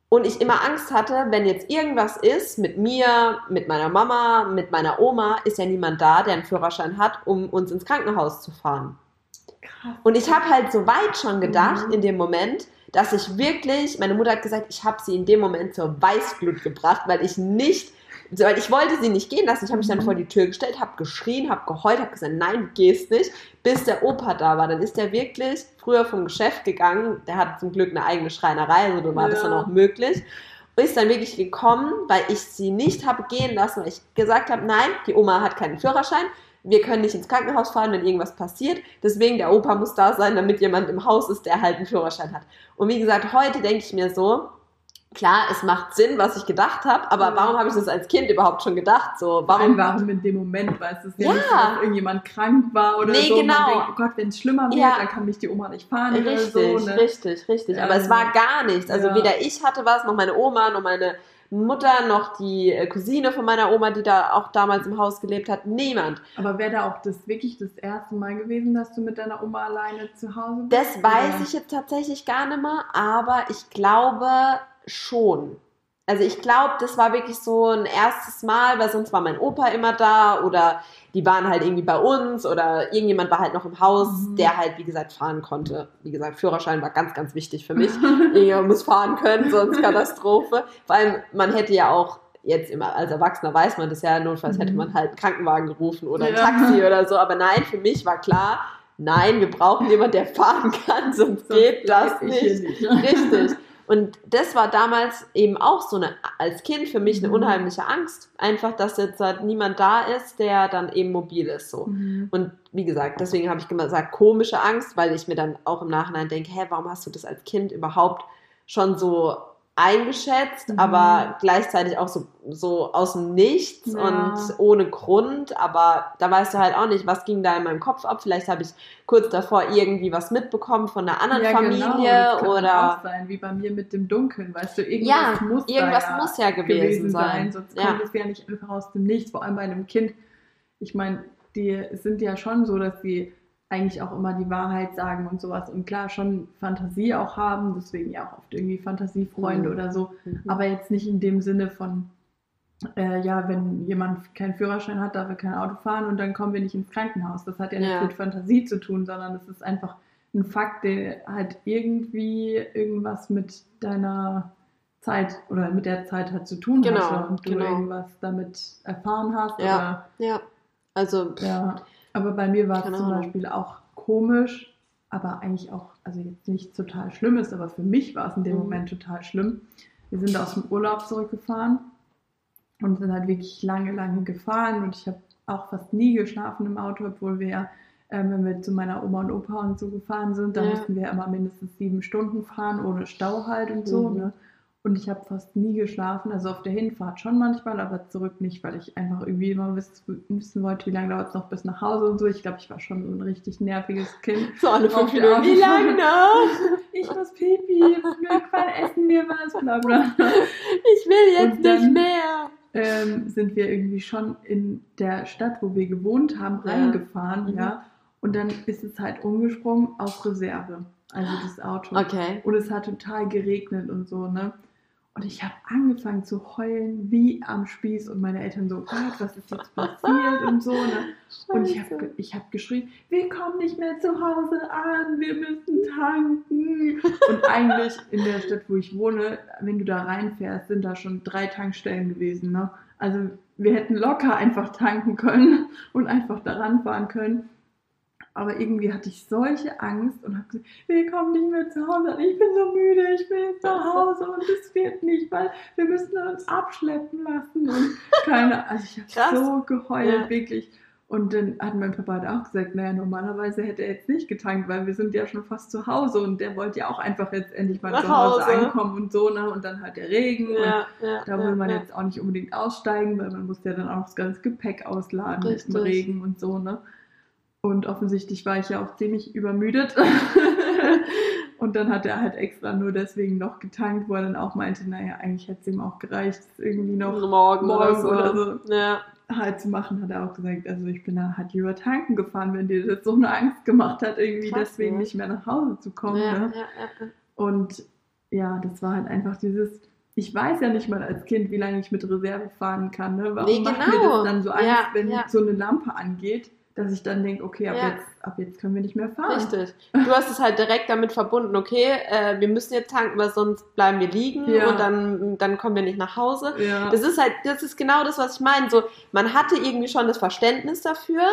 Und ich immer Angst hatte, wenn jetzt irgendwas ist mit mir, mit meiner Mama, mit meiner Oma, ist ja niemand da, der einen Führerschein hat, um uns ins Krankenhaus zu fahren. Krass. Und ich habe halt so weit schon gedacht Mhm. in dem Moment, dass ich wirklich, meine Mutter hat gesagt, ich habe sie in dem Moment zur Weißglut gebracht, weil ich nicht, weil ich wollte sie nicht gehen lassen. Ich habe mich dann Mhm. vor die Tür gestellt, habe geschrien, habe geheult, habe gesagt, nein, du gehst nicht, bis der Opa da war. Dann ist der wirklich früher vom Geschäft gegangen. Der hat zum Glück eine eigene Schreinerei, also da war das Ja. dann auch möglich. Und ist dann wirklich gekommen, weil ich sie nicht habe gehen lassen, weil ich gesagt habe, nein, die Oma hat keinen Führerschein. Wir können nicht ins Krankenhaus fahren, wenn irgendwas passiert. Deswegen, der Opa muss da sein, damit jemand im Haus ist, der halt einen Führerschein hat. Und wie gesagt, heute denke ich mir so, klar, es macht Sinn, was ich gedacht habe, aber Ja. warum habe ich das als Kind überhaupt schon gedacht? So, Warum, warum? warum in dem Moment, weißt du, ja, nicht so, dass irgendjemand krank war oder Nee, so. genau. Man denkt, oh Gott, wenn es schlimmer wird, Ja. dann kann mich die Oma nicht fahren Richtig, oder so. Ne? richtig, richtig. Aber es Ähm, war gar nichts. Also weder ich hatte was, noch meine Oma, noch meine Mutter, noch die äh, Cousine von meiner Oma, die da auch damals im Haus gelebt hat. Niemand. Aber wäre da auch das wirklich das erste Mal gewesen, dass du mit deiner Oma alleine zu Hause bist? Das weiß Oder? ich jetzt tatsächlich gar nicht mehr, aber ich glaube schon. also ich glaube, das war wirklich so ein erstes Mal, weil sonst war mein Opa immer da oder die waren halt irgendwie bei uns oder irgendjemand war halt noch im Haus, mhm. der halt, wie gesagt, fahren konnte. Wie gesagt, Führerschein war ganz, ganz wichtig für mich. Irgendjemand muss fahren können, sonst Katastrophe. Vor allem, man hätte ja auch jetzt immer als Erwachsener weiß man das ja, notfalls hätte mhm. man halt einen Krankenwagen gerufen oder ein ja. Taxi oder so. Aber nein, für mich war klar, nein, wir brauchen jemanden, der fahren kann, sonst, sonst geht das nicht. nicht. Richtig. Und das war damals eben auch so eine, als Kind für mich eine mhm. unheimliche Angst. Einfach, dass jetzt halt niemand da ist, der dann eben mobil ist, so. Mhm. Und wie gesagt, deswegen habe ich gesagt, komische Angst, weil ich mir dann auch im Nachhinein denke, hä, warum hast du das als Kind überhaupt schon so eingeschätzt, mhm. aber gleichzeitig auch so, so aus dem Nichts ja. und ohne Grund. Aber da weißt du halt auch nicht, was ging da in meinem Kopf ab. Vielleicht habe ich kurz davor irgendwie was mitbekommen von einer anderen ja, Familie genau. das kann oder auch sein, wie bei mir mit dem Dunkeln, weißt du, irgendwas ja, muss irgendwas ja muss ja gewesen, gewesen sein. sein. Sonst kommt es ja nicht einfach aus dem Nichts, vor allem bei einem Kind. Ich meine, die sind ja schon so, dass sie eigentlich auch immer die Wahrheit sagen und sowas und klar schon Fantasie auch haben, deswegen ja auch oft irgendwie Fantasiefreunde mhm. oder so, mhm. aber jetzt nicht in dem Sinne von, äh, ja, wenn jemand keinen Führerschein hat, darf er kein Auto fahren und dann kommen wir nicht ins Krankenhaus. Das hat ja, ja. nichts mit Fantasie zu tun, sondern das ist einfach ein Fakt, der halt irgendwie irgendwas mit deiner Zeit oder mit der Zeit hat zu tun genau, hast und du genau. irgendwas damit erfahren hast. Ja, ja. Also ja. Aber bei mir war es zum Beispiel auch komisch, aber eigentlich auch, also jetzt nicht total schlimm ist, aber für mich war es in dem mhm. Moment total schlimm. Wir sind aus dem Urlaub zurückgefahren und sind halt wirklich lange, lange gefahren und ich habe auch fast nie geschlafen im Auto, obwohl wir ja, äh, wenn wir zu meiner Oma und Opa und so gefahren sind, dann ja. mussten wir immer mindestens sieben Stunden fahren, ohne Stau halt und so. Mhm. Ne? Und ich habe fast nie geschlafen, also auf der Hinfahrt schon manchmal, aber zurück nicht, weil ich einfach irgendwie immer wissen wollte, wie lange dauert es noch bis nach Hause und so. Ich glaube, ich war schon so ein richtig nerviges Kind. [LAUGHS] So alle fünf Minuten. Wie lange noch? [LAUGHS] ich muss pipi, irgendwann essen wir was, bla bla. [LAUGHS] Ich will jetzt dann, nicht mehr. Ähm, sind wir irgendwie schon in der Stadt, wo wir gewohnt haben, ja. reingefahren, mhm. ja. Und dann ist es halt umgesprungen auf Reserve. Also das Auto. Okay. Und es hat total geregnet und so, ne? Und ich habe angefangen zu heulen wie am Spieß und meine Eltern so, Gott, was ist jetzt passiert und so. Ne? Und ich habe ich hab geschrien, wir kommen nicht mehr zu Hause an, wir müssen tanken. Und eigentlich in der Stadt, wo ich wohne, wenn du da reinfährst, sind da schon drei Tankstellen gewesen. Ne? Also wir hätten locker einfach tanken können und einfach daran fahren können. Aber irgendwie hatte ich solche Angst und habe gesagt, wir kommen nicht mehr zu Hause. Ich bin so müde, ich will jetzt nach Hause und es wird nicht, weil wir müssen uns abschleppen lassen. Und keine, also ich habe so geheult, ja. wirklich. Und dann hat mein Papa halt auch gesagt, naja, normalerweise hätte er jetzt nicht getankt, weil wir sind ja schon fast zu Hause und der wollte ja auch einfach jetzt endlich mal Nach zu Hause, Hause ankommen und so, ne? Und dann halt der Regen ja, und ja, da will man jetzt auch nicht unbedingt aussteigen, weil man muss ja dann auch das ganze Gepäck ausladen Richtig. im Regen und so, ne? Und offensichtlich war ich ja auch ziemlich übermüdet. [LAUGHS] und dann hat er halt extra nur deswegen noch getankt, wo er dann auch meinte, naja, eigentlich hätte es ihm auch gereicht, irgendwie noch morgen, morgen oder so, oder so ja. halt zu machen, hat er auch gesagt. Also ich bin da halt lieber tanken gefahren, wenn dir das so eine Angst gemacht hat, irgendwie Krass, deswegen ja. nicht mehr nach Hause zu kommen. Ja, ne? Und ja, das war halt einfach dieses, ich weiß ja nicht mal als Kind, wie lange ich mit Reserve fahren kann. Ne? Warum nee, genau. macht mir das dann so Angst, wenn so eine Lampe angeht? Dass ich dann denke, okay, ab, ja. jetzt, ab jetzt können wir nicht mehr fahren. Richtig. Du hast es halt direkt damit verbunden, okay, äh, wir müssen jetzt tanken, weil sonst bleiben wir liegen ja. und dann, dann kommen wir nicht nach Hause. Ja. Das ist halt, das ist genau das, was ich meine. So, man hatte irgendwie schon das Verständnis dafür,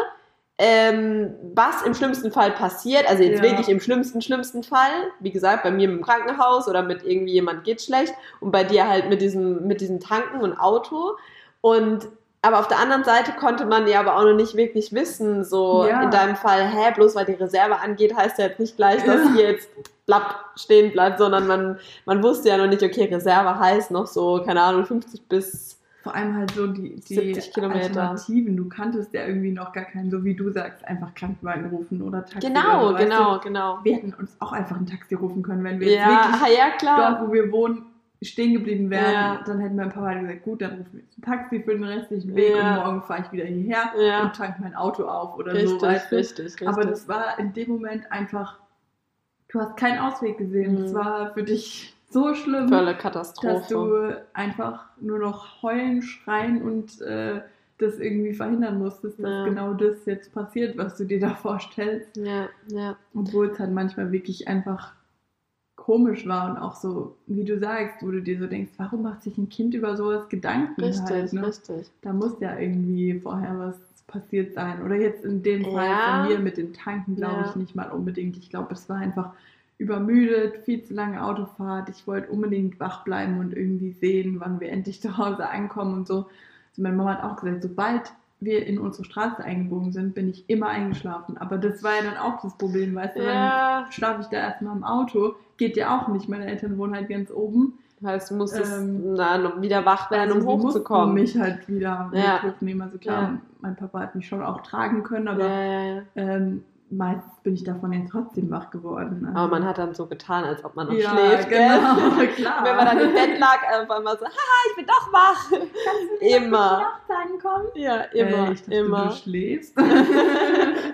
ähm, was im schlimmsten Fall passiert, also jetzt ja. wirklich im schlimmsten, schlimmsten Fall, wie gesagt, bei mir im Krankenhaus oder mit irgendwie jemand geht schlecht und bei dir halt mit diesem, mit diesem Tanken und Auto. Und aber auf der anderen Seite konnte man ja aber auch noch nicht wirklich wissen, so ja. in deinem Fall, hä, bloß weil die Reserve angeht, heißt ja jetzt nicht gleich, dass ja. hier jetzt blapp stehen bleibt, sondern man, man wusste ja noch nicht, okay, Reserve heißt noch so, keine Ahnung, 50 bis vor allem halt so die, die Alternativen. Du kanntest ja irgendwie noch gar keinen, so wie du sagst, einfach Krankenwagen rufen oder Taxi. Genau, oder, genau, du, genau. Wir hätten uns auch einfach ein Taxi rufen können, wenn wir jetzt ja, wirklich [LAUGHS] ja, klar. dort, wo wir wohnen, stehen geblieben wären, ja. dann hätten mein Papa gesagt, gut, dann rufen wir jetzt ein Taxi für den restlichen Weg ja. und morgen fahre ich wieder hierher ja. und tank mein Auto auf oder richtig, so. Weißt du? richtig, richtig. Aber das war in dem Moment einfach, du hast keinen Ausweg gesehen. Mhm. Das war für dich so schlimm, dass du einfach nur noch heulen, schreien und äh, das irgendwie verhindern musstest, dass Ja. genau das jetzt passiert, was du dir da vorstellst. Ja, ja. Obwohl es halt manchmal wirklich einfach komisch war und auch so, wie du sagst, wo du dir so denkst, warum macht sich ein Kind über sowas Gedanken Richtig, halt, ne? richtig. Da muss ja irgendwie vorher was passiert sein. Oder jetzt in dem Fall Ja. von mir mit den Tanken, glaube Ja. ich nicht mal unbedingt. Ich glaube, es war einfach übermüdet, viel zu lange Autofahrt. Ich wollte unbedingt wach bleiben und irgendwie sehen, wann wir endlich [LAUGHS] zu Hause ankommen und so. Also meine Mama hat auch gesagt, sobald wir in unsere Straße eingebogen sind, bin ich immer eingeschlafen. Aber das war ja dann auch das Problem, weißt du, Ja, dann schlafe ich da erstmal im Auto. Geht ja auch nicht. Meine Eltern wohnen halt ganz oben. heißt, du musstest Ähm, dann wieder wach werden, Also um hochzukommen. mussten mich halt wieder Ja. hochnehmen. Also klar, Ja. mein Papa hat mich schon auch tragen können, aber ja. ähm, meistens bin ich davon jetzt trotzdem wach geworden. Also, Aber man hat dann so getan, als ob man noch ja, schläft. genau, Gell? [LAUGHS] klar. Wenn man dann im Bett lag, auf einmal so, haha, ich bin doch wach. Immer. sagen kommen? Ja, immer, dachte, immer. Du schläfst. [LAUGHS]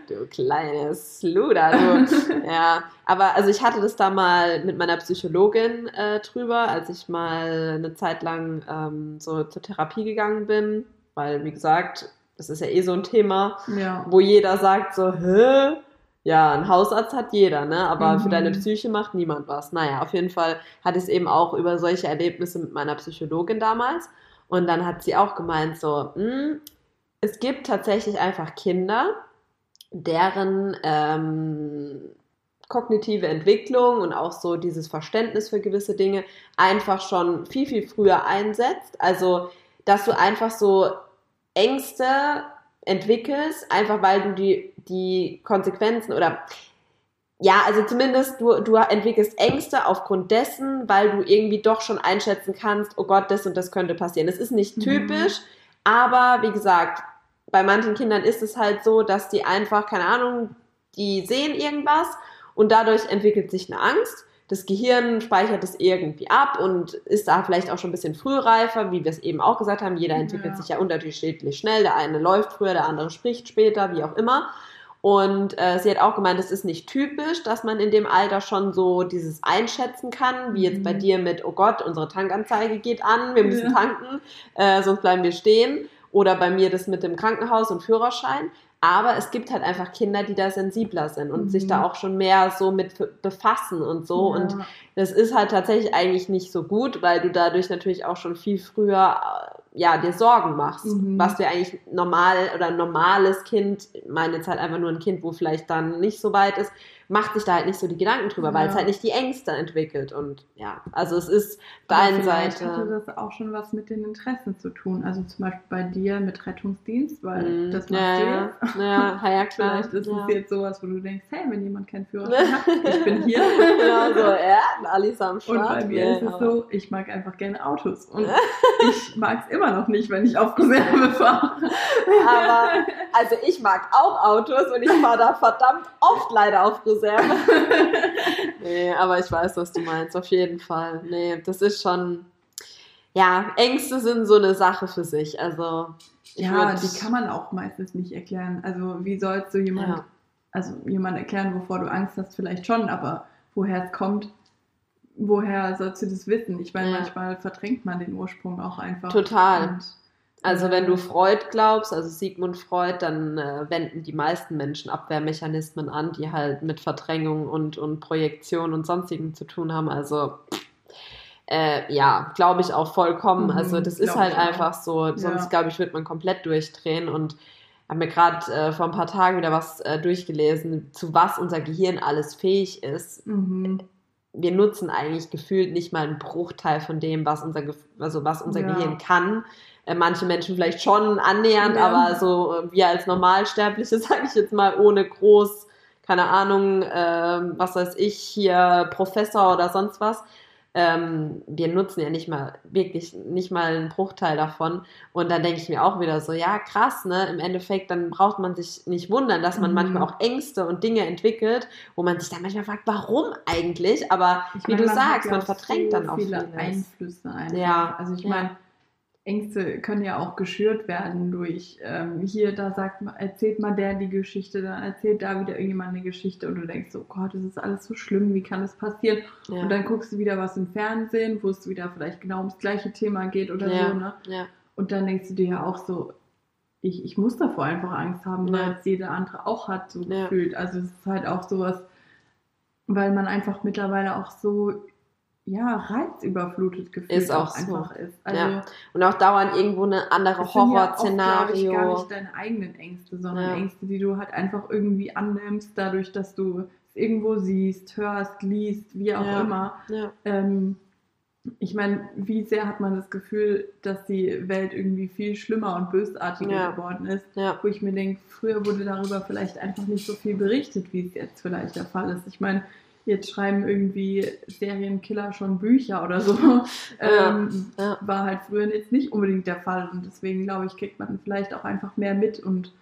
Du kleines Sluder, du. [LAUGHS] ja, aber also ich hatte das da mal mit meiner Psychologin äh, drüber, als ich mal eine Zeit lang ähm, so zur Therapie gegangen bin, weil, wie gesagt, das ist ja eh so ein Thema, ja. wo jeder sagt so, hä? Ja, ein Hausarzt hat jeder, ne? Aber für Mhm. deine Psyche macht niemand was. Naja, auf jeden Fall hatte ich es eben auch über solche Erlebnisse mit meiner Psychologin damals. Und dann hat sie auch gemeint, so, "Hm, es gibt tatsächlich einfach Kinder, deren ähm, kognitive Entwicklung und auch so dieses Verständnis für gewisse Dinge einfach schon viel, viel früher einsetzt. Also, dass du einfach so Ängste entwickelst, einfach weil du die, die Konsequenzen oder ja, also zumindest du, du entwickelst Ängste aufgrund dessen, weil du irgendwie doch schon einschätzen kannst, oh Gott, das und das könnte passieren. Es ist nicht Mhm. typisch, aber wie gesagt, bei manchen Kindern ist es halt so, dass die einfach, keine Ahnung, die sehen irgendwas und dadurch entwickelt sich eine Angst. Das Gehirn speichert es irgendwie ab und ist da vielleicht auch schon ein bisschen frühreifer, wie wir es eben auch gesagt haben. Jeder entwickelt Ja. sich ja unterschiedlich schnell. Der eine läuft früher, der andere spricht später, wie auch immer. Und äh, sie hat auch gemeint, es ist nicht typisch, dass man in dem Alter schon so dieses einschätzen kann, wie jetzt bei Mhm. dir mit, oh Gott, unsere Tankanzeige geht an, wir müssen Ja. tanken, äh, sonst bleiben wir stehen. Oder bei mir das mit dem Krankenhaus und Führerschein. Aber es gibt halt einfach Kinder, die da sensibler sind und Mhm. sich da auch schon mehr so mit befassen und so. Ja. Und das ist halt tatsächlich eigentlich nicht so gut, weil du dadurch natürlich auch schon viel früher äh, ja, dir Sorgen machst, Mhm. was du eigentlich normal oder ein normales Kind, ich meine jetzt halt einfach nur ein Kind, wo vielleicht dann nicht so weit ist, macht sich da halt nicht so die Gedanken drüber, weil Ja. es halt nicht die Ängste entwickelt. Und ja, also es ist einen vielleicht hatte Seite. das auch schon was mit den Interessen zu tun. Also zum Beispiel bei dir mit Rettungsdienst, weil Mhm. das machst ja, du ja, ja, [LAUGHS] ja, ja, klar. Vielleicht ist ja. es jetzt sowas, wo du denkst, hey, wenn jemand keinen Führerschein [LAUGHS] hat, ich bin hier. genau so, ja, Alice am Und Start. bei mir ist es so, ich mag einfach gerne Autos. Und ich mag es immer noch nicht, wenn ich auf Reserve [LAUGHS] fahre. Aber also ich mag auch Autos und ich fahre da verdammt oft leider auf Reserve. [LAUGHS] nee, aber ich weiß, was du meinst, auf jeden Fall. Nee, das ist schon. Ja, Ängste sind so eine Sache für sich. Also Ja, die kann man auch meistens nicht erklären. Also wie sollst du jemand, Ja. also jemand erklären, wovor du Angst hast, vielleicht schon, aber woher es kommt, woher sollst du das wissen? Ich meine, Ja. manchmal verdrängt man den Ursprung auch einfach. Total. Und, Also wenn du Freud glaubst, also Sigmund Freud, dann äh, wenden die meisten Menschen Abwehrmechanismen an, die halt mit Verdrängung und, und Projektion und sonstigen zu tun haben. Also äh, ja, glaube ich auch vollkommen. Mhm, also das ist halt einfach so, sonst Ja. glaube ich, wird man komplett durchdrehen und habe mir gerade äh, vor ein paar Tagen wieder was äh, durchgelesen, zu was unser Gehirn alles fähig ist. Mhm. Wir nutzen eigentlich gefühlt nicht mal einen Bruchteil von dem, was unser, also was unser Ja. Gehirn kann. Äh, manche Menschen vielleicht schon annähernd, Ja. aber so äh, wir als Normalsterbliche, [LAUGHS] sage ich jetzt mal, ohne groß, keine Ahnung, ähm, was weiß ich, hier Professor oder sonst was. Ähm, wir nutzen ja nicht mal, wirklich nicht mal einen Bruchteil davon. Und dann denke ich mir auch wieder so, ja, krass, ne? Im Endeffekt, dann braucht man sich nicht wundern, dass man Mhm. manchmal auch Ängste und Dinge entwickelt, wo man sich dann manchmal fragt, warum eigentlich? Aber Ich wie meine, du sagst, man verdrängt so dann auch viele vieles. Einflüsse einfach. Ja, Also ich ja. meine, Ängste können ja auch geschürt werden durch ähm, hier, da sagt man, erzählt mal der die Geschichte, dann erzählt da wieder irgendjemand eine Geschichte und du denkst so, oh Gott, das ist alles so schlimm, wie kann das passieren? Ja. Und dann guckst du wieder was im Fernsehen, wo es wieder vielleicht genau ums gleiche Thema geht oder ja. so, ne? ja. Und dann denkst du dir ja auch so, ich, ich muss davor einfach Angst haben, weil es jeder andere auch hat, so gefühlt. Also es ist halt auch sowas, weil man einfach mittlerweile auch so, ja, reizüberflutet gefühlt Ist auch so. einfach ist. Also Ja. Und auch dauernd irgendwo eine andere sind ja oft, ich, gar Horrorszenario. nicht deine eigenen Ängste, sondern Ja. Ängste, die du halt einfach irgendwie annimmst, dadurch, dass du es irgendwo siehst, hörst, liest, wie auch Ja. immer. Ähm, ich meine, wie sehr hat man das Gefühl, dass die Welt irgendwie viel schlimmer und bösartiger geworden ist? Wo ich mir denke, früher wurde darüber vielleicht einfach nicht so viel berichtet, wie es jetzt vielleicht der Fall ist. Ich meine, jetzt schreiben irgendwie Serienkiller schon Bücher oder so. [LAUGHS] Ja. Ähm, Ja. War halt früher jetzt nicht unbedingt der Fall. Und deswegen glaube ich, kriegt man vielleicht auch einfach mehr mit und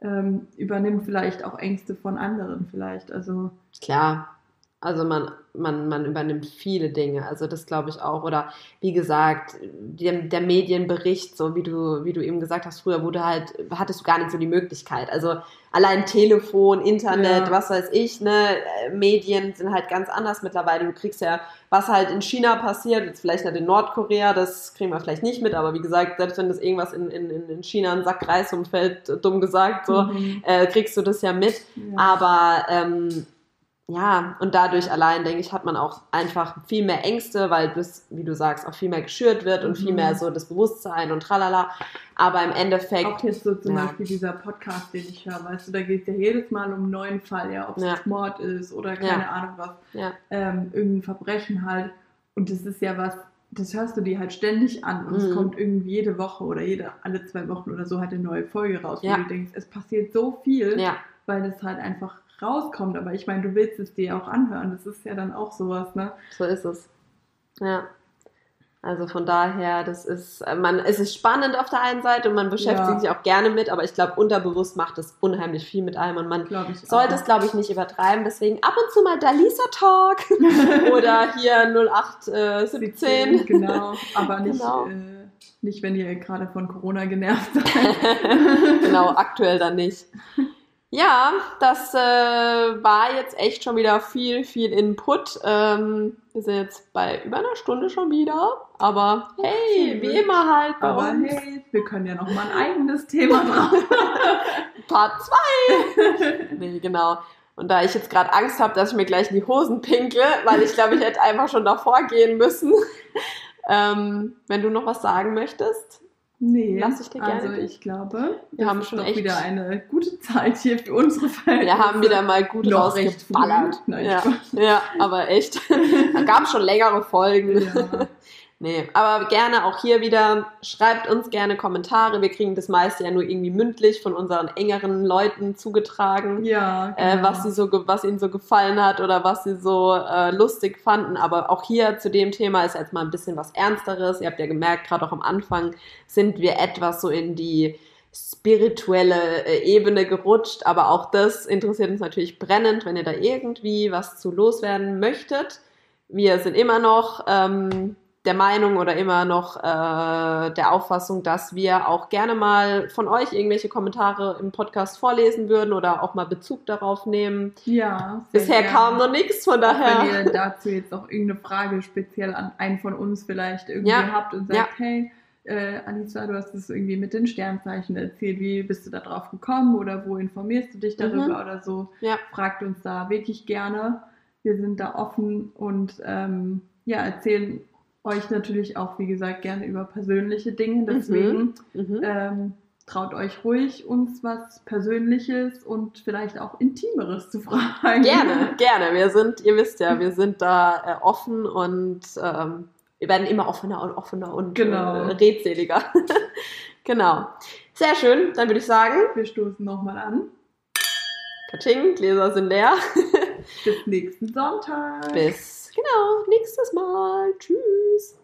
ähm, übernimmt vielleicht auch Ängste von anderen vielleicht. Also Klar, also man, man, man übernimmt viele Dinge, also das glaube ich auch. Oder wie gesagt, der, der Medienbericht, so wie du, wie du eben gesagt hast, früher wurde halt, hattest du gar nicht so die Möglichkeit. Also allein Telefon, Internet, Ja. was weiß ich, ne, Medien sind halt ganz anders mittlerweile. Du kriegst ja, was halt in China passiert, jetzt vielleicht nicht in Nordkorea, das kriegen wir vielleicht nicht mit, aber wie gesagt, selbst wenn das irgendwas in, in, in China ein Sack Reis umfällt, dumm gesagt, so, mhm. äh, kriegst du das ja mit. ja. Aber ähm, ja, und dadurch allein, denke ich, hat man auch einfach viel mehr Ängste, weil das, wie du sagst, auch viel mehr geschürt wird und Mhm. viel mehr so das Bewusstsein und tralala. Aber im Endeffekt, Auch jetzt so zum Ja. Beispiel dieser Podcast, den ich höre, weißt du, da geht es ja jedes Mal um einen neuen Fall, ja, ob es Ja. Mord ist oder keine Ja. Ahnung was, ja, ähm, irgendein Verbrechen halt. Und das ist ja was, das hörst du dir halt ständig an und es Mhm. kommt irgendwie jede Woche oder jede, alle zwei Wochen oder so halt eine neue Folge raus, Ja. wo du denkst, es passiert so viel, ja, weil das halt einfach rauskommt. Aber ich meine, du willst es dir auch anhören, das ist ja dann auch sowas, ne? so ist es. Ja. Also von daher, das ist, äh, man, es ist spannend auf der einen Seite und man beschäftigt Ja. sich auch gerne mit, aber ich glaube, unterbewusst macht es unheimlich viel mit einem und man sollte es, glaube ich, nicht übertreiben. Deswegen ab und zu mal Dalisa Talk [LAUGHS] oder hier 0817. Genau, aber nicht, Genau. Äh, nicht, wenn ihr gerade von Corona genervt [LAUGHS] seid. genau, aktuell dann nicht. Ja, das äh, war jetzt echt schon wieder viel, viel Input. Ähm, wir sind jetzt bei über einer Stunde schon wieder. Aber hey, wie immer halt bei Aber uns. hey, wir können ja noch mal ein eigenes Thema [LAUGHS] drauf. Part 2. nee, genau. Und da ich jetzt gerade Angst habe, dass ich mir gleich in die Hosen pinkle, weil ich glaube, ich hätte einfach schon davor gehen müssen. [LAUGHS] ähm, wenn du noch was sagen möchtest. Nee, Lass ich dir gerne also ich glaube, Wir haben schon echt- wieder eine gute [LAUGHS] Zeit hier für unsere Verhältnisse. Wir haben wieder mal gut Noch rausgeballert. Nein, Ja, ja, aber echt. [LAUGHS] Da gab schon längere Folgen. Ja. Nee, aber gerne auch hier wieder, schreibt uns gerne Kommentare. Wir kriegen das meiste ja nur irgendwie mündlich von unseren engeren Leuten zugetragen, Ja, äh, genau. was, sie so, was ihnen so gefallen hat oder was sie so äh, lustig fanden. Aber auch hier zu dem Thema ist jetzt mal ein bisschen was Ernsteres. Ihr habt ja gemerkt, gerade auch am Anfang sind wir etwas so in die spirituelle äh, Ebene gerutscht. Aber auch das interessiert uns natürlich brennend, wenn ihr da irgendwie was zu loswerden möchtet. Wir sind immer noch ähm, der Meinung oder immer noch äh, der Auffassung, dass wir auch gerne mal von euch irgendwelche Kommentare im Podcast vorlesen würden oder auch mal Bezug darauf nehmen. ja, Bisher gerne. kam noch nichts, von Auch daher. Wenn ihr dazu jetzt auch irgendeine Frage speziell an einen von uns vielleicht irgendwie Ja. habt und sagt, hey, äh, Anissa, du hast das irgendwie mit den Sternzeichen erzählt, wie bist du da drauf gekommen oder wo informierst du dich darüber Mhm. oder so, Ja. fragt uns da wirklich gerne. Wir sind da offen und ähm, ja, erzählen euch natürlich auch, wie gesagt, gerne über persönliche Dinge. Deswegen Mhm. ähm, traut euch ruhig, uns was Persönliches und vielleicht auch Intimeres zu fragen. Gerne, [LAUGHS] gerne. Wir sind, ihr wisst ja, wir sind da äh, offen und ähm, wir werden immer offener und offener und Genau. äh, redseliger. [LAUGHS] genau. Sehr schön. Dann würde ich sagen, Wir stoßen nochmal an. Katsching, Gläser sind leer. [LAUGHS] Bis nächsten Sonntag. Bis genau nächstes Mal. Tschüss.